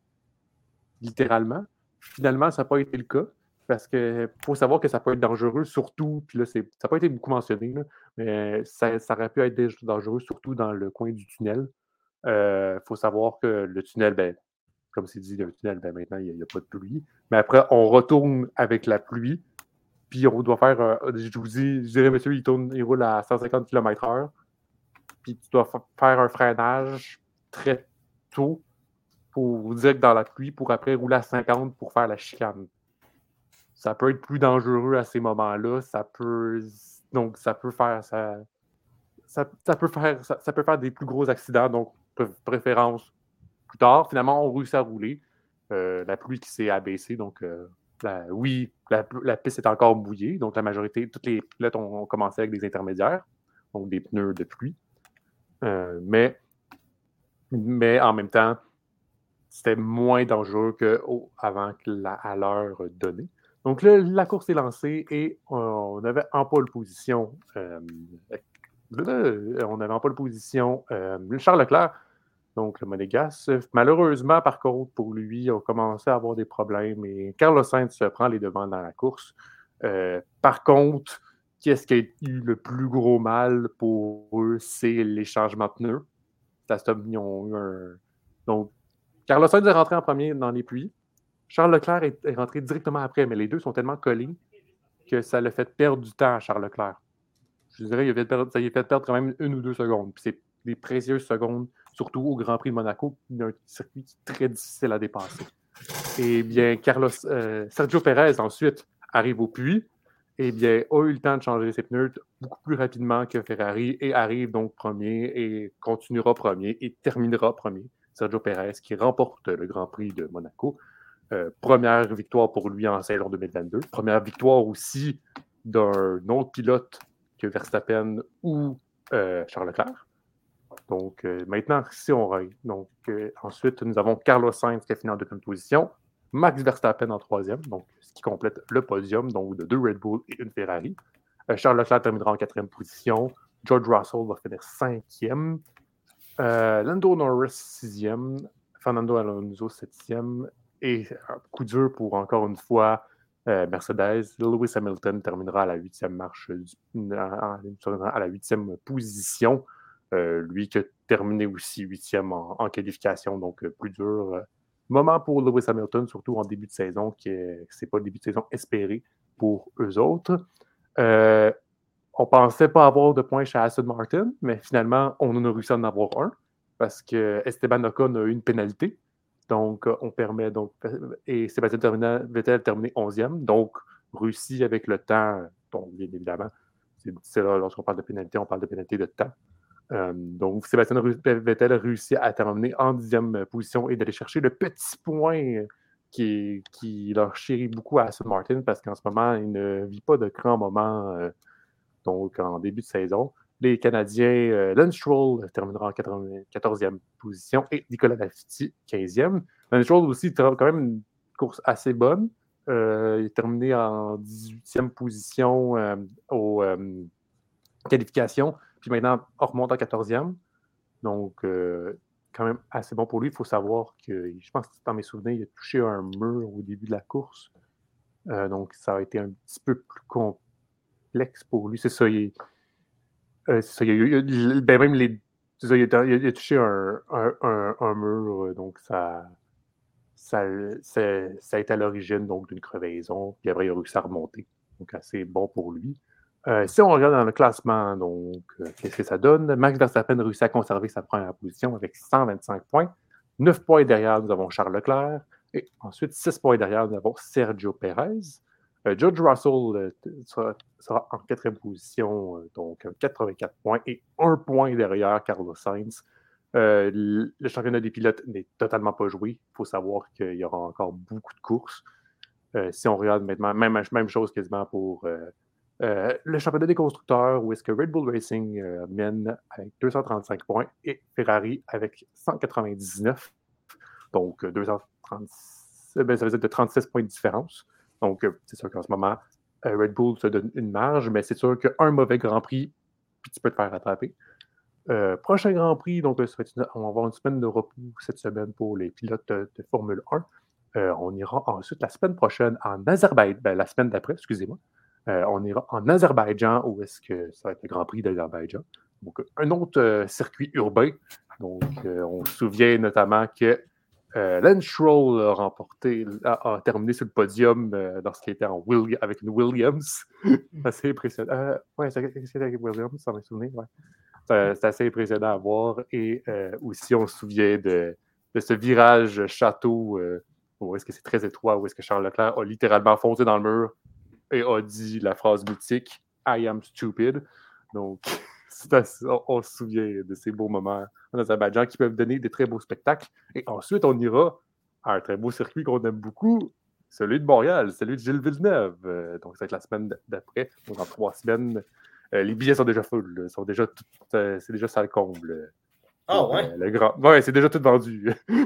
A: littéralement. Finalement, ça n'a pas été le cas. Parce qu'il faut savoir que ça peut être dangereux, surtout, puis là, ça n'a pas été beaucoup mentionné, mais ça, aurait pu être dangereux, surtout dans le coin du tunnel. Il euh, faut savoir que le tunnel, ben, comme c'est dit, le tunnel, ben, maintenant, il n'y a, pas de pluie. Mais après, on retourne avec la pluie, puis on doit faire, je vous dis, je dirais, monsieur, il, tourne, il roule à 150 km/h, puis tu dois faire un freinage très tôt pour dire que dans la pluie, pour après rouler à 50 pour faire la chicane ça peut être plus dangereux à ces moments-là. Ça peut. Donc, ça peut faire. Ça, ça, peut faire ça, peut faire des plus gros accidents. Donc, préférence plus tard. Finalement, on réussit à rouler. Euh, la pluie qui s'est abaissée. Donc, euh, oui, la, piste est encore mouillée. Donc, la majorité, toutes les pilotes ont, commencé avec des intermédiaires, donc des pneus de pluie. Euh, mais, mais en même temps, c'était moins dangereux qu'avant à l'heure donnée. Donc là, la course est lancée et on avait en pole position. Euh, on avait en pole position euh, Charles Leclerc. donc le Monégas. Malheureusement, par contre, pour lui, a commencé à avoir des problèmes et Carlos Sainz se prend les devants dans la course. Euh, par contre, qu'est-ce qui a eu le plus gros mal pour eux, c'est les changements de pneus. ils ont eu un. Donc, Carlos Sainz est rentré en premier dans les puits. Charles Leclerc est, rentré directement après, mais les deux sont tellement collés que ça l'a fait perdre du temps à Charles Leclerc. Je dirais, ça lui a fait perdre quand même une ou deux secondes. Puis c'est des précieuses secondes, surtout au Grand Prix de Monaco, un circuit très difficile à dépasser. Eh bien, Carlos, euh, Sergio Perez, ensuite, arrive au puits. Eh bien, a eu le temps de changer ses pneus beaucoup plus rapidement que Ferrari et arrive donc premier et continuera premier et terminera premier. Sergio Perez qui remporte le Grand Prix de Monaco. Euh, première victoire pour lui en saison 2022. Première victoire aussi d'un autre pilote que Verstappen ou euh, Charles Leclerc. Donc, euh, maintenant, si on Donc, ensuite, nous avons Carlos Sainz qui a fini en deuxième position. Max Verstappen en troisième, qui complète le podium, donc de deux Red Bull et une Ferrari. Charles Leclerc terminera en quatrième position. George Russell va finir cinquième. Lando Norris sixième. Fernando Alonso septième. Et coup dur pour encore une fois euh, Mercedes. Lewis Hamilton terminera à la huitième marche, à la huitième position. Euh, lui qui a terminé aussi huitième en, qualification, donc euh, plus dur. Moment pour Lewis Hamilton, surtout en début de saison, qui n'est pas le début de saison espéré pour eux autres. on pensait pas avoir de points chez Aston Martin, mais finalement, on en a réussi à en avoir un parce que Esteban Ocon a eu une pénalité. Donc, euh, on permet donc. Et Sébastien Vettel a terminé 11e. Donc, Russie avec le temps, donc bien évidemment, c'est là, lorsqu'on parle de pénalité, on parle de pénalité de temps. Euh, donc, Sébastien Vettel a réussi à terminer en 10e position et d'aller chercher le petit point qui, leur chérit beaucoup à Aston Martin parce qu'en ce moment, il ne vit pas de grands moments euh, donc en début de saison les Canadiens, euh, terminera en 14e position et Nicolas Latifi 15e. Lance Stroll aussi quand même une course assez bonne. Euh, il est terminé en 18e position aux qualifications, puis maintenant on remonte en 14e. Donc, quand même assez bon pour lui. Il faut savoir que, je pense que dans mes souvenirs, il a touché un mur au début de la course. donc, ça a été un petit peu plus complexe pour lui. C'est ça, il euh, ça, il, ça, il, a, touché un, mur, euh, donc ça, a été à l'origine d'une crevaison, puis après il a réussi à remonter. Donc assez bon pour lui. Euh, si on regarde dans le classement, donc qu'est-ce que ça donne? Max Verstappen réussit à conserver sa première position avec 125 points. 9 points derrière, nous avons Charles Leclerc. Et ensuite, 6 points derrière, nous avons Sergio Perez. Euh, George Russell euh, sera, en quatrième position, euh, donc 84 points et un point derrière Carlos Sainz. le championnat des pilotes n'est totalement pas joué. Il faut savoir qu'il y aura encore beaucoup de courses. si on regarde maintenant, même, même chose quasiment pour le championnat des constructeurs, où est-ce que Red Bull Racing mène avec 235 points et Ferrari avec 199. Donc, 230, ben, ça veut de 36 points de différence. Donc, euh, c'est sûr qu'en ce moment, euh, Red Bull se donne une marge, mais c'est sûr qu'un mauvais Grand Prix, puis tu peux te faire rattraper. Euh, prochain Grand Prix, donc on va avoir une semaine de repos cette semaine pour les pilotes de, Formule 1. on ira ensuite la semaine prochaine en Azerbaïdjan, ben, la semaine d'après, excusez-moi. On ira en Azerbaïdjan, où est-ce que ça va être le Grand Prix d'Azerbaïdjan. Donc, un autre circuit urbain. Donc, on se souvient notamment que euh, Lance Stroll a remporté, a, terminé sur le podium euh, lorsqu'il était en avec une Williams. assez impressionnant. Euh, ouais, c'est avec Williams, ça m'a souvenu. Ouais. C'est assez impressionnant à voir. Et euh, aussi, on se souvient de, de ce virage château où est-ce que c'est très étroit, où est-ce que Charles Leclerc a littéralement foncé dans le mur et a dit la phrase mythique I am stupid. Donc, on, se souvient de ces beaux moments en Azerbaïdjan qui peuvent donner des très beaux spectacles. Et ensuite, on ira à un très beau circuit qu'on aime beaucoup, celui de Montréal, celui de Gilles Villeneuve. Euh, donc, c'est la semaine d'après, donc dans trois semaines. Euh, les billets sont déjà full, euh, c'est déjà ça le comble.
B: Ah ouais?
A: Le grand. Ouais, c'est déjà tout vendu.
B: Wow.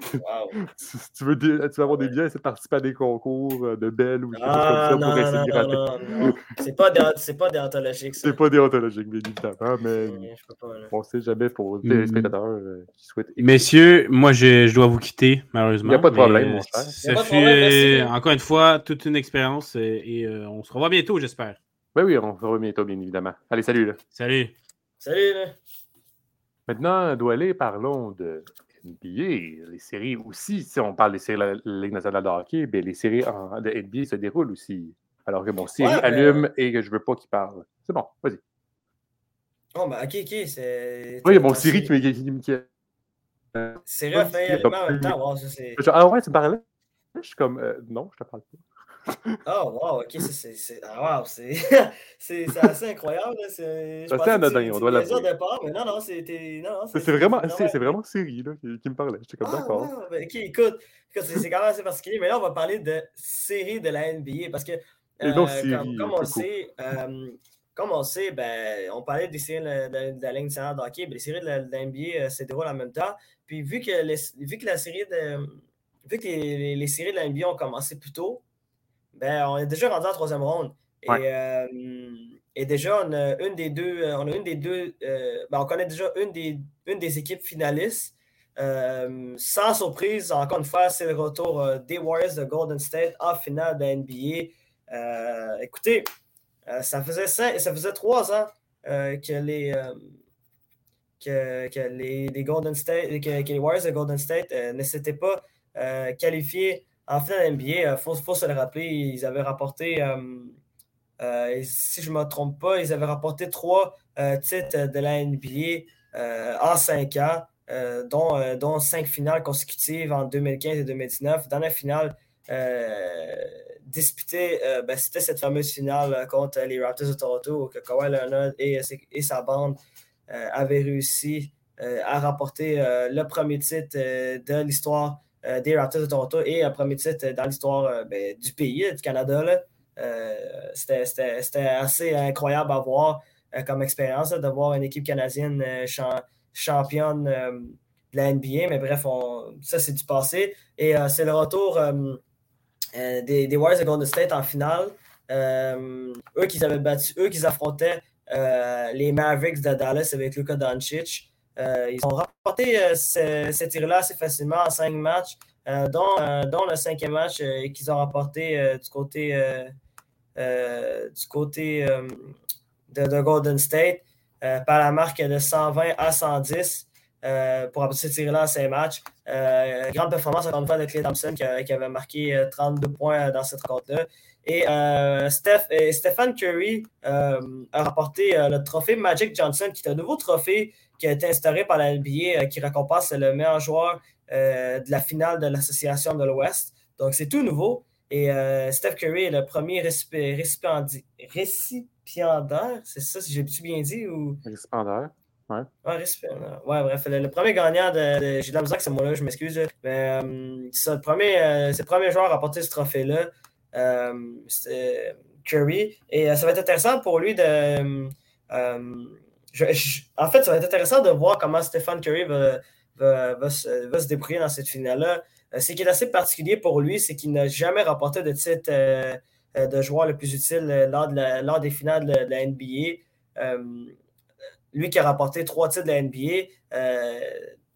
A: si tu veux, tu veux avoir des biens, c'est de participer à des concours euh, de belles ou des choses
B: Ah,
A: comme ça
B: non,
A: pour
B: non,
A: essayer de gratter.
B: non, non. C'est pas, déont- c'est pas déontologique, ça.
A: C'est pas déontologique, bien évidemment, mais
B: Ouais, je peux pas, là.
A: on sait jamais pour les
C: Mm.
A: spectateurs euh, qui souhaitent.
C: Messieurs, moi, je, je dois vous quitter, malheureusement.
A: Y a pas de problème,
C: euh,
A: mon cher.
C: Ça fut, euh, encore une fois, toute une expérience et, et, euh, on se revoit bientôt, j'espère.
A: Ben oui, on se revoit bientôt, bien évidemment. Allez, salut là.
C: Salut.
B: Salut, là.
A: Maintenant, Doualé, parlons de NBA, les séries aussi. Si on parle des séries de la Ligue nationale de hockey, ben, les séries en- de NBA se déroulent aussi. Alors que mon série
B: Ouais,
A: allume et que je veux pas qu'il parle. C'est bon, vas-y.
B: Oh, ben, ok, ok, c'est.
A: Oui, il y a mon série qui me. euh,
B: C'est allumer en même temps. Wow, ça,
A: Ah ouais, tu me parlais? Je suis comme. euh, non, je te parle pas.
B: Oh, wow, ok, c'est. Ah, wow, assez incroyable, là. C'est
A: anodin, on doit l'avouer.
B: départ, mais non, non, c'était.
A: C'est vraiment, vraiment série là, qui, qui me parlait. J'étais comme
B: Ah,
A: d'accord.
B: ben, ok, écoute, c'est quand même assez particulier, mais là, on va parler de série de la NBA parce que,
A: Et non
B: euh,
A: série,
B: comme, comme on le sait, euh, comme on sait, ben, on parlait des séries de, de- de la Ligue nationale de hockey, ben, les séries de la, de la NBA euh, se déroulent en même temps. Puis vu que, les- vu que la série de, vu que les, les- les séries de la NBA ont commencé plus tôt, ben, on est déjà rendu en troisième ronde. Et,
A: Ouais.
B: euh, et déjà, on a une des deux, euh, on a une des deux, euh, ben, on connaît déjà une des, une des équipes finalistes. Euh, sans surprise, encore une fois, c'est le retour des Warriors de Golden State en finale de la NBA. Écoutez, ça, faisait cinq- ça faisait trois ans que les, que, que les, les Golden State, que, que les Warriors de Golden State ne s'étaient pas qualifiés en finale NBA. Il faut, faut se le rappeler, ils avaient rapporté, euh, euh, si je ne me trompe pas, ils avaient rapporté trois euh, titres de la NBA euh, en cinq ans, euh, dont, euh, cinq finales consécutives en 2015 et 2019. Dans la finale euh, disputée, euh, ben, c'était cette fameuse finale euh, contre les Raptors de Toronto que Kawhi Leonard et, et sa bande euh, avaient réussi euh, à rapporter euh, le premier titre euh, de l'histoire euh, des Raptors de Toronto et un premier titre dans l'histoire euh, ben, du pays, du Canada. Euh, C'était assez incroyable à voir euh, comme expérience de voir une équipe canadienne euh, champ- championne euh, de la NBA. Mais bref, ça, c'est du passé. Et euh, c'est le retour euh, euh, des, Warriors de Golden State en finale. Euh, eux qui avaient battu, eux qui affrontaient euh, les Mavericks de Dallas avec Luka Doncic. Euh, ils ont remporté euh, ce, ce tir-là assez facilement en cinq matchs, euh, dont, le cinquième match qu'ils ont remporté du côté, du côté de, de Golden State par la marque de 120 à 110 euh, pour remporter ce tir-là en cinq matchs. Grande performance encore une fois de Clay Thompson qui, avait marqué euh, 32 points dans cette rencontre-là. Et euh, Steph, et Stephen Curry euh, a remporté euh, le trophée Magic Johnson, qui est un nouveau trophée qui a été instauré par la NBA, qui récompense le meilleur joueur de la finale de l'Association de l'Ouest. Donc, c'est tout nouveau. Et euh, Steph Curry est le premier récipi- récipiendaire, récipiendaire c'est ça, si j'ai bien dit, ou?
A: Récipiendaire.
B: Ouais, récipiendaire. Ouais, bref, le, le premier gagnant de. de- j'ai de la misère avec ce mot-là, je m'excuse. là. Mais euh, c'est le premier, euh, c'est le premier joueur à remporter ce trophée-là. Euh, Curry. Et euh, ça va être intéressant pour lui de. euh, en fait, ça va être intéressant de voir comment Stephen Curry va, va, va se, débrouiller dans cette finale-là. Euh, ce qui est assez particulier pour lui, c'est qu'il n'a jamais remporté de titre euh, euh, de joueur le plus utile euh, lors, de lors des finales de, la NBA. Euh, lui qui a remporté trois titres de la NBA. euh,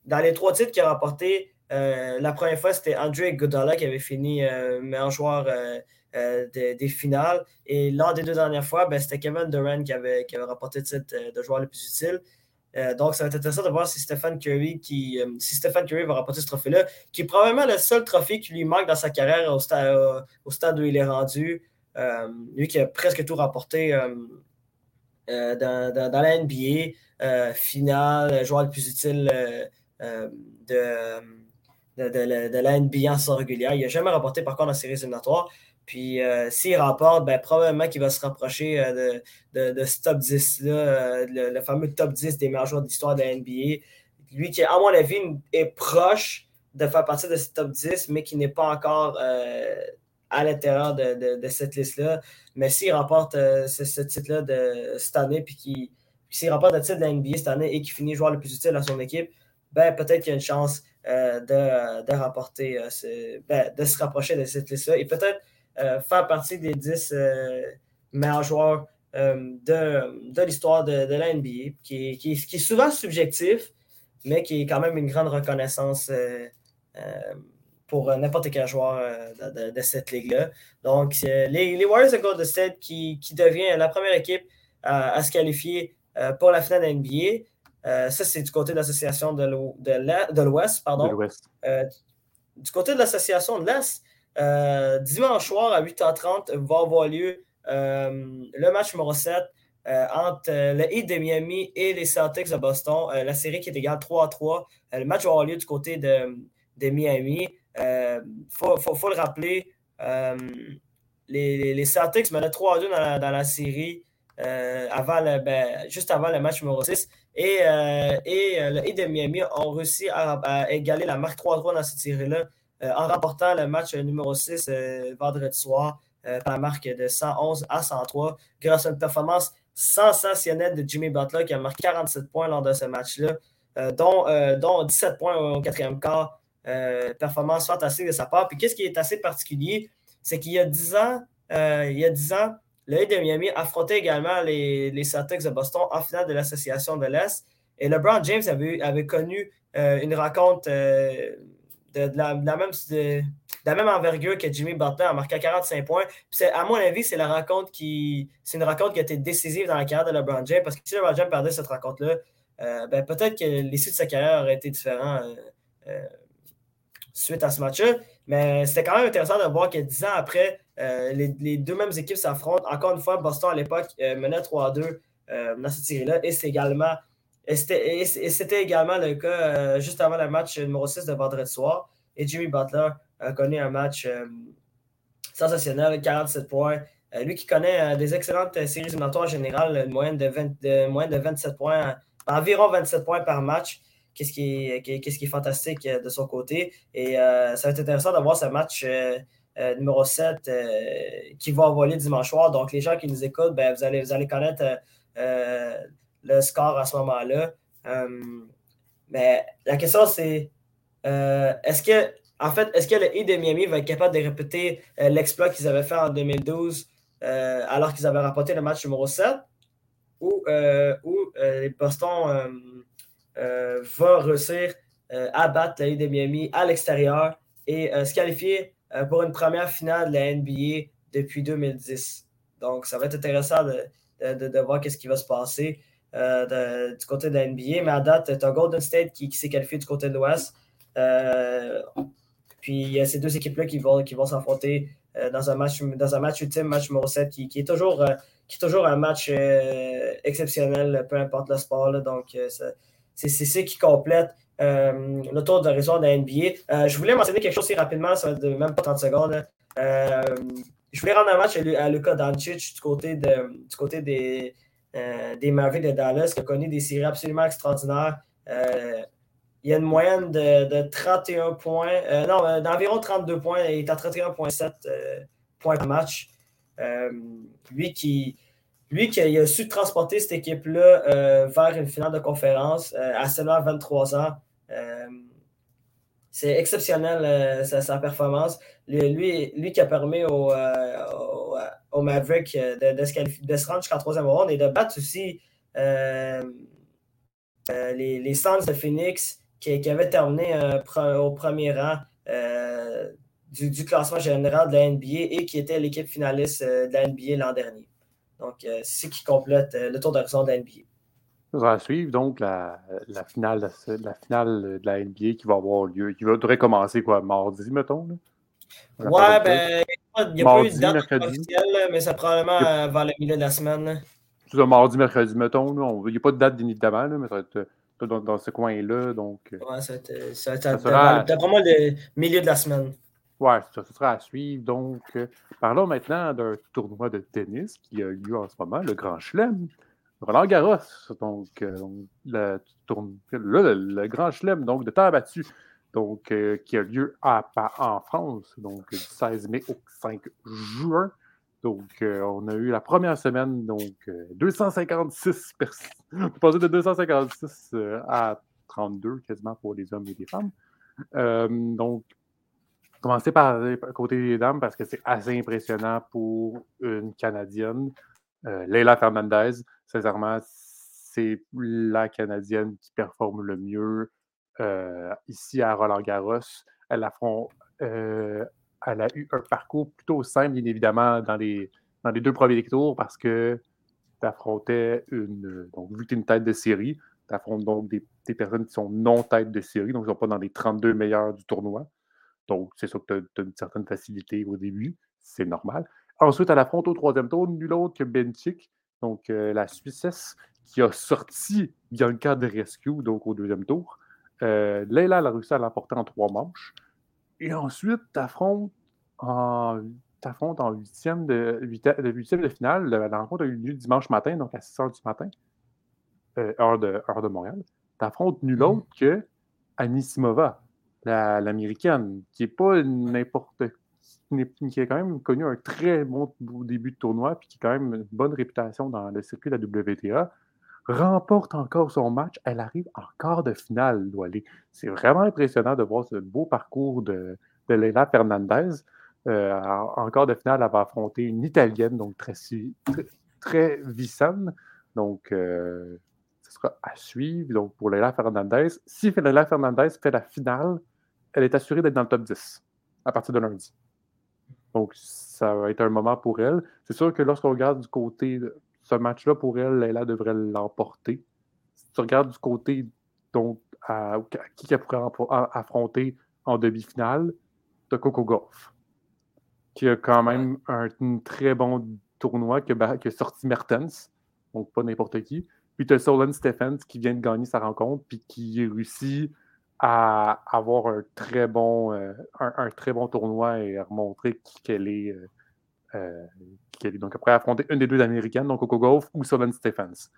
B: dans les trois titres qu'il a remportés, euh, la première fois, c'était André Iguodala qui avait fini euh, meilleur joueur euh, des, finales. Et lors des deux dernières fois, ben, c'était Kevin Durant qui avait, qui avait remporté le titre de joueur le plus utile. Donc, ça va être intéressant de voir si Stephen Curry, qui, si Stephen Curry va remporter ce trophée-là, qui est probablement le seul trophée qui lui manque dans sa carrière au stade, au, stade où il est rendu. Lui qui a presque tout remporté dans, dans, la NBA, finale, joueur le plus utile de, de, de, de la NBA en saison régulière. Il n'a jamais remporté par contre en séries éliminatoires. Puis euh, s'il remporte, ben, probablement qu'il va se rapprocher euh, de, de, ce top 10-là, euh, le, fameux top 10 des meilleurs joueurs de l'histoire de la NBA. Lui qui, à mon avis, est proche de faire partie de ce top 10, mais qui n'est pas encore à l'intérieur de, de, cette liste-là. Mais s'il remporte ce, ce titre-là de cette année, puis s'il remporte le titre de la NBA cette année et qu'il finit joueur le plus utile à son équipe, ben, peut-être qu'il y a une chance de, de, remporter, ben, de se rapprocher de cette liste-là et peut-être faire partie des 10 meilleurs joueurs de, de l'histoire de, de, la NBA, qui, qui, qui, est souvent subjectif, mais qui est quand même une grande reconnaissance pour euh, n'importe quel joueur euh, de, cette ligue-là. Donc, les, Warriors de Golden State qui, qui devient la première équipe à se qualifier euh, pour la finale NBA. Ça, c'est du côté de l'association de l'Ouest. pardon. du côté de l'association de l'Est, dimanche soir à 8h30 va avoir lieu le match numéro 7 entre le Heat de Miami et les Celtics de Boston. la série qui est égale 3 à 3. le match va avoir lieu du côté de, de Miami. Il euh, faut, le rappeler, euh, les, les, Celtics menaient 3-2 dans, la, série euh, avant ben, juste avant le match numéro 6. Et, et le Heat de Miami ont réussi à, égaler la marque 3-3 dans cette série-là en remportant le match numéro 6 vendredi soir par la marque de 111 à 103 grâce à une performance sensationnelle de Jimmy Butler qui a marqué 47 points lors de ce match-là, dont, dont 17 points au quatrième quart. Euh, performance fantastique de sa part. Puis qu'est-ce qui est assez particulier, c'est qu'il y a 10 ans, euh, il y a 10 ans, le de Miami affrontait également les, Celtics de Boston en finale de l'Association de l'Est. Et LeBron James avait, connu euh, une rencontre de, la, même, de, la, même, envergure que Jimmy Butler en marquant 45 points. À mon avis, c'est la qui. C'est une rencontre qui a été décisive dans la carrière de LeBron James parce que si LeBron James perdait cette rencontre-là, ben, peut-être que l'issue de sa carrière aurait été différente suite à ce match-là. Mais c'était quand même intéressant de voir que dix ans après, euh, les, deux mêmes équipes s'affrontent. Encore une fois, Boston à l'époque euh, menait 3-2 euh, dans cette série-là. Et c'était également, le cas juste avant le match numéro 6 de vendredi soir. Et Jimmy Butler a connu un match sensationnel, 47 points. lui qui connaît des excellentes séries éliminatoires en général, une moyenne de, 20, de 27 points, environ 27 points par match qu'est-ce qui, est, qui est fantastique euh, de son côté. Et euh, ça va être intéressant d'avoir ce match euh, numéro 7 qui va envoler dimanche soir. Donc, les gens qui nous écoutent, ben, vous, allez, vous allez connaître le score à ce moment-là. mais la question, c'est est-ce que, en fait, est-ce que le Heat de Miami va être capable de répéter l'exploit qu'ils avaient fait en 2012 alors qu'ils avaient remporté le match numéro 7 ou, ou Boston euh, va réussir euh, à battre la de Miami à l'extérieur et euh, se qualifier pour une première finale de la NBA depuis 2010. Donc, ça va être intéressant de, voir ce qui va se passer du côté de la NBA. Mais à date, tu as Golden State qui, s'est qualifié du côté de l'Ouest. puis il y a ces deux équipes-là qui vont, qui vont s'affronter dans, un match, dans un match ultime, match numéro 7, qui, est, toujours, qui est toujours un match exceptionnel, peu importe le sport. donc, c'est ce qui complète euh, le tour d'horizon de la NBA. Euh, je voulais mentionner quelque chose aussi rapidement, ça va de même pas 30 secondes. Euh, je voulais rendre un match à, Luka Doncic du côté, du côté des, des de Dallas, qui a connu des séries absolument extraordinaires. il y a une moyenne de, 31 points, non, d'environ 32 points. Il est à 31,7 points par match. lui qui lui qui a, su transporter cette équipe-là euh, vers une finale de conférence euh, à seulement 23 ans. Euh, c'est exceptionnel sa, performance. Lui, lui, qui a permis au, au, Maverick de, se rendre jusqu'en troisième ronde et de battre aussi les, les Suns de Phoenix qui, qui avaient terminé au premier rang du, du, classement général de la NBA et qui était l'équipe finaliste de la NBA l'an dernier. Donc, euh, c'est ce qui complète euh, le tour d'horizon de la NBA.
A: On va suivre donc la, finale, la finale de la NBA qui va avoir lieu, qui va, devrait commencer quoi, mardi, mettons?
B: Ouais, ben, il n'y a pas eu de date officielle, mais c'est probablement vers le milieu de la semaine.
A: C'est mardi, mercredi, mettons. Il n'y a pas de date évidemment, mais ça va être dans, dans ce coin-là. Donc,
B: ouais, ça va être, ça va être, vraiment le milieu de la semaine.
A: Ça, sera à suivre. Donc, euh, parlons maintenant d'un tournoi de tennis qui a lieu en ce moment, le Grand Chelem. Roland Garros, donc, euh, le, Grand Chelem donc, de terre battue, donc, euh, qui a lieu à, en France, donc du 16 mai au 5 juin. Donc, on a eu la première semaine, donc 256 personnes. On de 256 à 32 quasiment pour les hommes et les femmes. Donc, commencer par côté des dames parce que c'est assez impressionnant pour une Canadienne. Euh, Leila Fernandez, sincèrement, c'est la Canadienne qui performe le mieux euh, ici à Roland Garros. Elle, a eu un parcours plutôt simple, bien évidemment, dans les, deux premiers tours parce que tu affrontais une. Donc, vu que tu es une tête de série, tu affrontes donc des, personnes qui sont non têtes de série, donc ils ne sont pas dans les 32 meilleurs du tournoi. Donc, c'est sûr que tu as, une certaine facilité au début, c'est normal. Ensuite, elle affronte au troisième tour nul autre que Benchik, donc euh, la Suissesse, qui a sorti Bianca de Rescue, donc au deuxième tour. Euh, Leila, elle a réussi à l'emporter en trois manches. Et ensuite, tu affrontes en t'affrontes en huitième de, de, huitième de finale. La, rencontre a eu lieu dimanche matin, donc à 6 h du matin, euh, heure, de, heure de Montréal. T'affrontes nul mm-hmm. autre que Anisimova, l'américaine, qui est pas n'importe qui a quand même connu un très bon début de tournoi, puis qui a quand même une bonne réputation dans le circuit de la WTA, remporte encore son match. Elle arrive en quart de finale, C'est vraiment impressionnant de voir ce beau parcours de, de Leila Fernandez. Euh, encore de finale, elle va affronter une Italienne, donc très, très, vissane. Donc, euh, ce sera à suivre. Donc, pour Leila Fernandez, si Leila Fernandez fait la finale, elle est assurée d'être dans le top 10 à partir de lundi. Donc, ça va être un moment pour elle. C'est sûr que lorsqu'on regarde du côté ce match-là, pour elle, Leila devrait l'emporter. Si tu regardes du côté donc, qui elle pourrait affronter en demi-finale, de Coco Golf qui a quand même un, très bon tournoi qui a, sorti Mertens, donc pas n'importe qui. Puis tu as Solon Stephens qui vient de gagner sa rencontre, puis qui réussit à avoir un très bon, euh, un, très bon tournoi et à remontrer qu'elle est, euh, euh, est. Donc après, affronter une des deux américaines, donc Coco Golf ou Solon Stephens.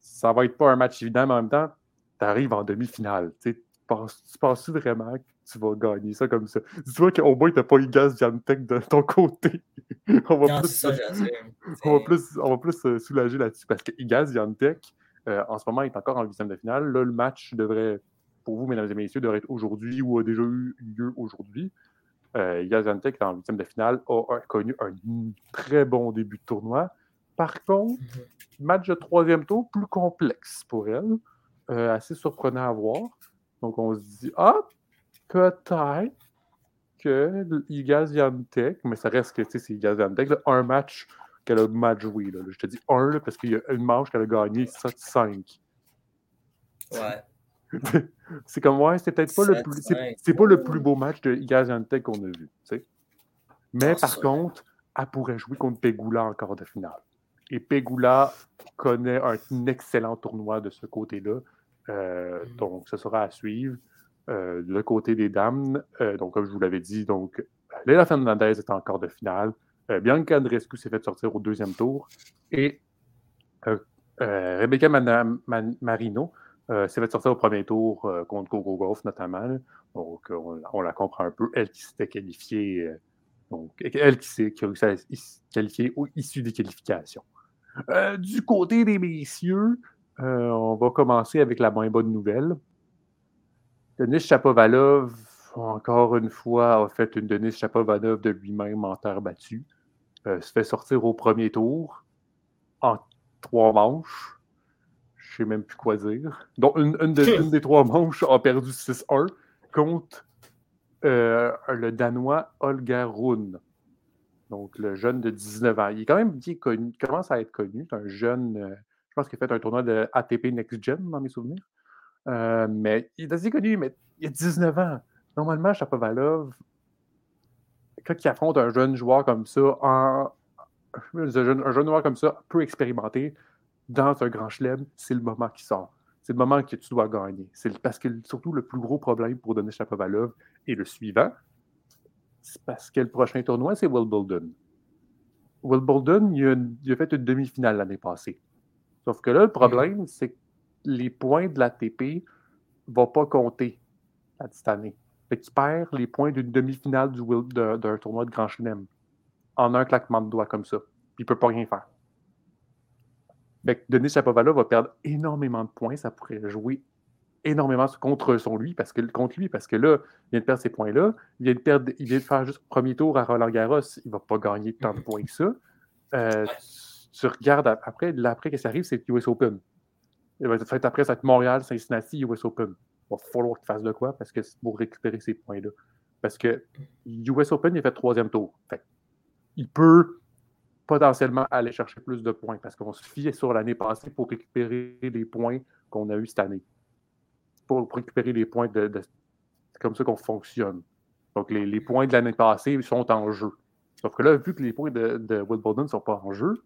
A: Ça va être pas un match évident, mais en même temps, tu arrives en demi-finale. Tu penses-tu vraiment tu vas gagner ça comme ça? Dis-toi qu'au moins, tu n'as pas Igaz Viantec de ton côté. on va plus, ça, on va plus, on va plus se soulager là-dessus parce que Igaz Viantec, euh, en ce moment, est encore en huitième de finale. Là, le match devrait, pour vous, mesdames et messieurs, devrait être aujourd'hui ou a déjà eu lieu aujourd'hui. Euh, Igaz Viantec, en huitième de finale, a, connu un très bon début de tournoi. Par contre, mhm. match de troisième tour plus complexe pour elle, euh, assez surprenant à voir. Donc, on se dit, ah, peut-être que Igaz Yantec, mais ça reste que c'est Igaz un match qu'elle a mal joué. Là. Je te dis un parce qu'il y a une manche qu'elle a gagné 7-5.
B: Ouais.
A: c'est comme ouais, c'est peut-être pas le plus. C'est pas le plus beau match de Igaz Yantec qu'on a vu. Mais par contre, elle pourrait jouer contre Pegula en quart de finale. Et Pegula connaît un excellent tournoi de ce côté-là. Euh, mm. Donc, ce sera à suivre. Euh, le côté des dames, euh, donc comme je vous l'avais dit, donc Leila Fernandez est encore de finale. Bianca Andrescu s'est fait sortir au deuxième tour. Et Rebecca Marino s'est fait sortir au premier tour contre Coco Golf notamment. Donc on, la comprend un peu. Elle qui s'était qualifiée, donc elle qui, s'est, réussi à se qualifier issue des qualifications. du côté des messieurs, on va commencer avec la moins bonne nouvelle. Denis Chapovalov, encore une fois, a fait une Denis Chapovalov de lui-même en terre battue. Euh, se fait sortir au premier tour en trois manches. Sais même plus quoi dire. Donc, une, des trois manches a perdu 6-1 contre euh, le Danois Holger Rune. Donc, le jeune de 19 ans. Il est quand même bien connu, commence à être connu. C'est un jeune, euh, je pense qu'il a fait un tournoi de ATP Next Gen dans mes souvenirs. Euh, mais il est assez connu, mais il a 19 ans. Normalement, Chapovalov, quand il affronte un jeune joueur comme ça, un, jeune, joueur comme ça, peu expérimenté, dans un grand chelem, c'est le moment qui sort. C'est le moment que tu dois gagner. C'est parce que surtout le plus gros problème pour donner Chapovalov est le suivant. C'est parce que le prochain tournoi, c'est Will Bolden. Will Bolden, il a, fait une demi-finale l'année passée. Sauf que là, le problème, c'est que les points de l'ATP ne vont pas compter cette année. Fait qu'il perd les points d'une demi-finale d'un tournoi de Grand Chelem en un claquement de doigts comme ça. Puis il ne peut pas rien faire. Fait Denis Chapovalov va perdre énormément de points. Ça pourrait jouer énormément contre son lui, parce que, contre lui, parce que là, il vient de perdre ces points-là. Il vient de perdre, il vient de faire juste le premier tour à Roland Garros. Il ne va pas gagner tant de points que ça. Euh, tu regardes après, l'après que ça arrive, c'est US Open. Il va être après, ça va être Montréal, Cincinnati, US Open. Il va falloir qu'il fasse de quoi parce que pour récupérer ces points-là. Parce que US Open, il fait troisième tour. il peut potentiellement aller chercher plus de points parce qu'on se fiait sur l'année passée pour récupérer les points qu'on a eu cette année. Pour, récupérer les points de. c'est comme ça qu'on fonctionne. Donc, les, points de l'année passée sont en jeu. Sauf que là, vu que les points de, de ne sont pas en jeu,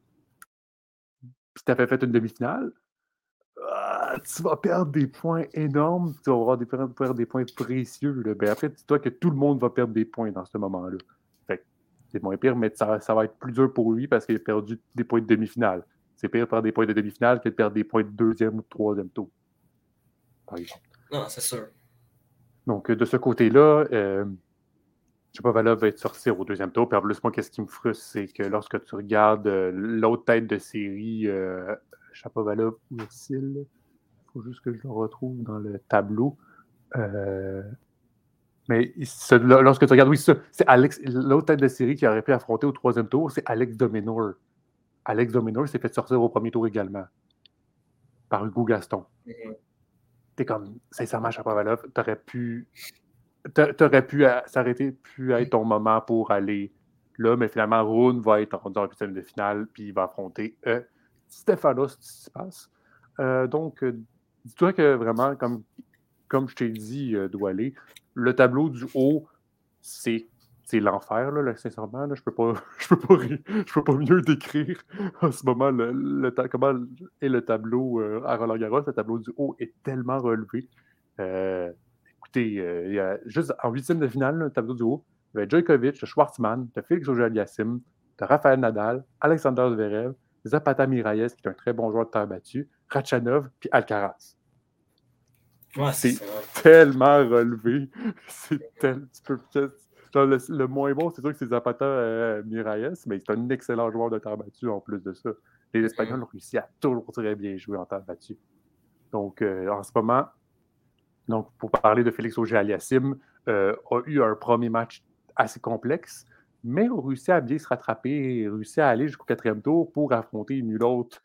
A: puis tu avais fait une demi-finale, ah, tu vas perdre des points énormes, tu vas avoir des, perdre des points précieux. Ben après, dis-toi que tout le monde va perdre des points dans ce moment-là. C'est moins pire, mais ça, va être plus dur pour lui parce qu'il a perdu des points de demi-finale. C'est pire de perdre des points de demi-finale que de perdre des points de deuxième ou de troisième tour.
B: Par exemple. Non, c'est sûr.
A: Donc, de ce côté-là, euh, Chapovalov va être sorti au deuxième tour. Puis en plus, moi, qu'est-ce qui me frustre, c'est que lorsque tu regardes euh, l'autre tête de série, euh, Chapovalov, où est-il? Il faut juste que je le retrouve dans le tableau. Euh, mais lorsque tu regardes, oui, c'est Alex, l'autre tête de série qui aurait pu affronter au troisième tour, c'est Alex Dominor. Alex Dominor s'est fait sortir au premier tour également par Hugo Gaston. Mm-hmm. T'es comme, sincèrement, Chapovalov, t'aurais pu t'aurais pu s'arrêter, pu être ton moment pour aller là, mais finalement, Rune va être rendu en huitième de finale, puis il va affronter euh, Stéphanos Tsitsipas. Euh, donc, euh, dis-toi que vraiment, comme, comme je t'ai dit, euh, Doualé, le tableau du haut, c'est l'enfer, là, sincèrement. Je ne peux, pas, peux, peux pas mieux décrire en ce moment le, le comment est le tableau à Roland Garros. Le tableau du haut est tellement relevé. écoutez, il y a juste en huitième de finale, le tableau du haut, il y avait Djokovic, Schwartzmann, Félix Auger-Aliassime, Raphaël Nadal, Alexander Zverev, Zapata Miralles, qui est un très bon joueur de terre battue, Rachanov, puis Alcaraz. C'est tellement relevé. C'est tel... le, moins bon, c'est sûr que c'est Zapata euh, Miralles, mais c'est un excellent joueur de terre battue en plus de ça. Les Espagnols ont réussi à toujours très bien jouer en terre battue. Donc, euh, en ce moment, donc, pour parler de Félix Auger-Aliassime, euh, a eu un premier match assez complexe, mais ont réussi à bien se rattraper et réussi à aller jusqu'au quatrième tour pour affronter nul autre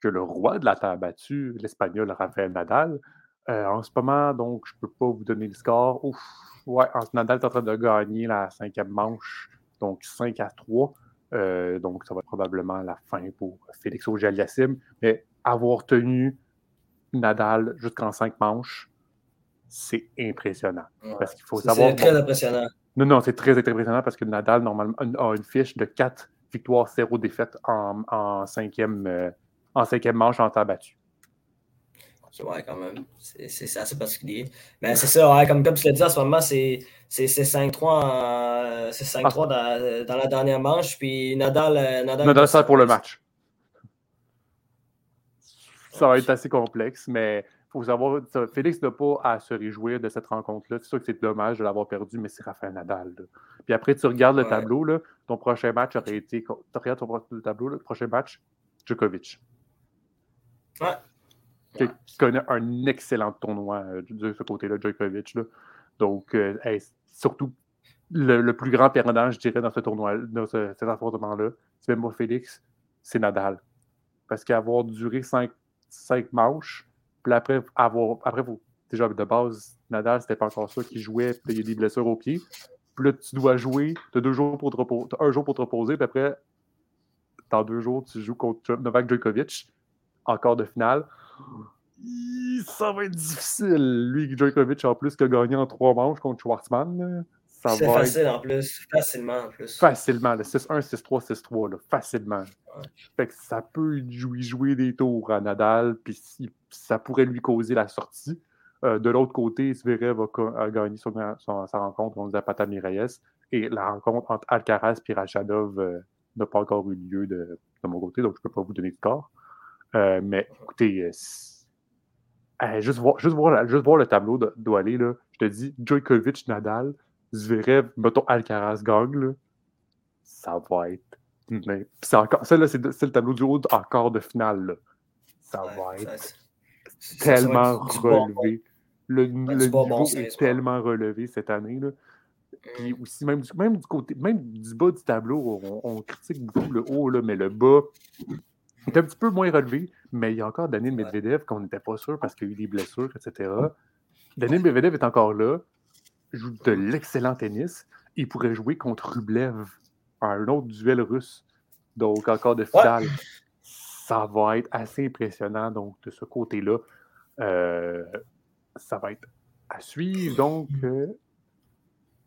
A: que le roi de la terre battue, l'Espagnol Rafael Nadal. Euh, en ce moment, donc, je ne peux pas vous donner le score. Ouf, ouais, Nadal est en train de gagner la cinquième manche, donc 5 à 3. Euh, donc, ça va être probablement la fin pour Félix auger Mais avoir tenu Nadal jusqu'en cinq manches, c'est impressionnant. Parce qu'il faut savoir.
B: C'est très impressionnant.
A: Non, non, c'est très impressionnant parce que Nadal, normalement, a une fiche de 4 victoires, 0 défaites en, en, cinquième, euh, en cinquième manche en temps battu.
B: Ouais, quand même. C'est assez particulier. Mais c'est ça, ouais, comme, comme tu l'as dit, en ce moment, c'est 5-3 ah. dans, dans, la dernière manche. Puis Nadal.
A: Euh, Nadal, Nadal ça pour le match. Ça va être assez complexe, mais faut savoir, Félix n'a pas à se réjouir de cette rencontre-là. C'est sûr que c'est dommage de l'avoir perdu, mais c'est Rafael Nadal. Puis après, tu regardes le tableau, là, ton prochain match aurait été. Tu regardes ton le tableau, le prochain match, Djokovic.
B: Ouais.
A: Qui, connaît un excellent tournoi euh, de ce côté-là, Djokovic. Là. Donc, euh, surtout, le, plus grand perdant, je dirais, dans ce tournoi, dans cet affrontement-là, c'est même pas Félix, c'est Nadal. Parce qu'avoir duré cinq, cinq manches, puis après, avoir, après déjà de base, Nadal, c'était pas encore ça qui jouait, puis il y a des blessures au pied. Puis là, tu dois jouer, tu as deux jours pour te reposer, un jour pour te reposer, puis après, dans deux jours, tu joues contre Novak Djokovic, encore de finale. Ça va être difficile. Lui, Djokovic, en plus, qui a gagné en trois manches contre Schwartzmann.
B: C'est facile en plus, facilement en plus.
A: Facilement, le 6-1, 6-3, 6-3, facilement. Fait que ça peut jouer, jouer des tours à Nadal, puis ça pourrait lui causer la sortie. Euh, de l'autre côté, Zverev a, gagné son, sa rencontre contre Zapata Miralles, et la rencontre entre Alcaraz et Rachadov euh, n'a pas encore eu lieu de, de, mon côté, donc je ne peux pas vous donner de score. Euh, mais écoutez, juste, voir, juste, voir, juste voir le tableau doit aller, là, je te dis, Djokovic, Nadal, Zverev, mettons Alcaraz gagne, ça va être. Mais, encore, ça, là, c'est, le tableau du haut encore de finale. Là. Ça va être tellement relevé. Le, niveau est tellement relevé cette année. Là. Puis mm. aussi, même du, même du côté, même du bas du tableau, on, critique beaucoup le haut, là, mais le bas est un petit peu moins relevé. Mais il y a encore Daniel Medvedev qu'on n'était pas sûr parce qu'il y a eu des blessures, etc. Daniel Medvedev est encore là, joue de l'excellent tennis. Il pourrait jouer contre Rublev un autre duel russe. Donc, encore de finale. Ça va être assez impressionnant. Donc, de ce côté-là, euh, ça va être à suivre. Donc, euh,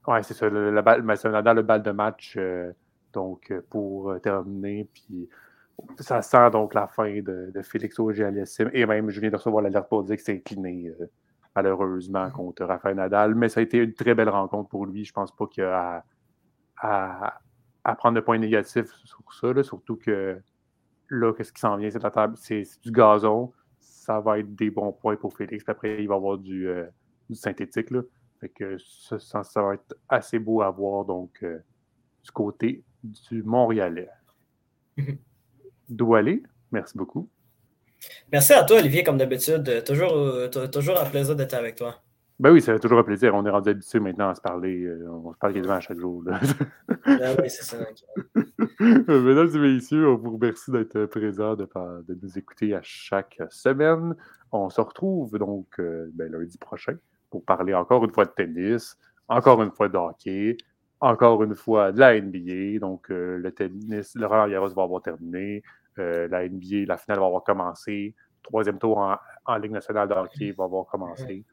A: ouais, c'est ça. Le, dans le bal de match. Euh, donc, pour terminer, puis ça sent donc la fin de, Félix auger Et même, je viens de recevoir l'alerte pour dire que c'est incliné, malheureusement, mm-hmm. contre Rafael Nadal. Mais ça a été une très belle rencontre pour lui. Je pense pas qu'il y a à, à, prendre de points négatifs sur ça, surtout que là, qu'est-ce qui s'en vient, c'est la table, c'est du gazon. Ça va être des bons points pour Félix. après, il va y avoir du, euh, synthétique. Là. Fait que ça, ça, va être assez beau à voir donc euh, du côté du Montréalais. Aller? merci beaucoup.
B: Merci à toi, Olivier, comme d'habitude. Toujours, euh, toujours un plaisir d'être avec toi.
A: Ben oui, ça fait toujours un plaisir. On est rendu habitué maintenant à se parler. Euh, on se parle quasiment à chaque jour. ben
B: oui, c'est ça.
A: Mesdames et messieurs, on vous remercie d'être présents, de, de, nous écouter à chaque semaine. On se retrouve donc euh, ben, lundi prochain pour parler encore une fois de tennis, encore une fois de hockey, encore une fois de la NBA. Donc, euh, le tennis, le Roland Garros va avoir terminé. La NBA, la finale va avoir commencé. Troisième tour en, en Ligue nationale de hockey va avoir commencé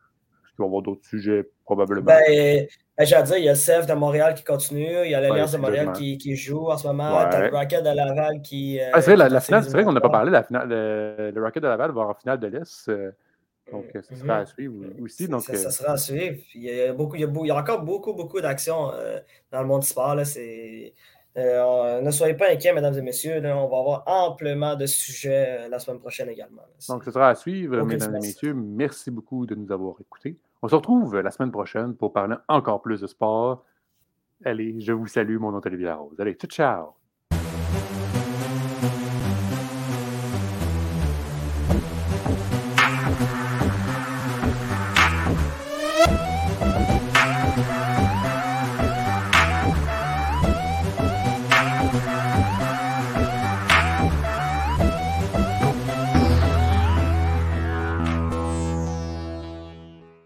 A: il va y avoir d'autres sujets, probablement.
B: Ben, ben à dire, il y a Sèvres de Montréal qui continue, il y a l'Alliance de Montréal qui, qui, joue en ce moment, ouais. as le Rocket de Laval qui.
A: Euh, ah, c'est vrai, la, finale, c'est vrai qu'on n'a pas parlé, la finale, le, Rocket de Laval va en finale de l'Est. Euh, donc, ça sera à suivre aussi. Donc,
B: ça, ça, sera à suivre. Il y a, beaucoup, il y a, il y a encore beaucoup, beaucoup d'actions euh, dans le monde du sport. Là. C'est. Euh, ne soyez pas inquiets, mesdames et messieurs. on va avoir amplement de sujets la semaine prochaine également.
A: Donc, ce sera à suivre, mesdames et messieurs. Merci beaucoup de nous avoir écoutés. On se retrouve la semaine prochaine pour parler encore plus de sport. Allez, je vous salue, mon nom est Olivier Allez, ciao, ciao!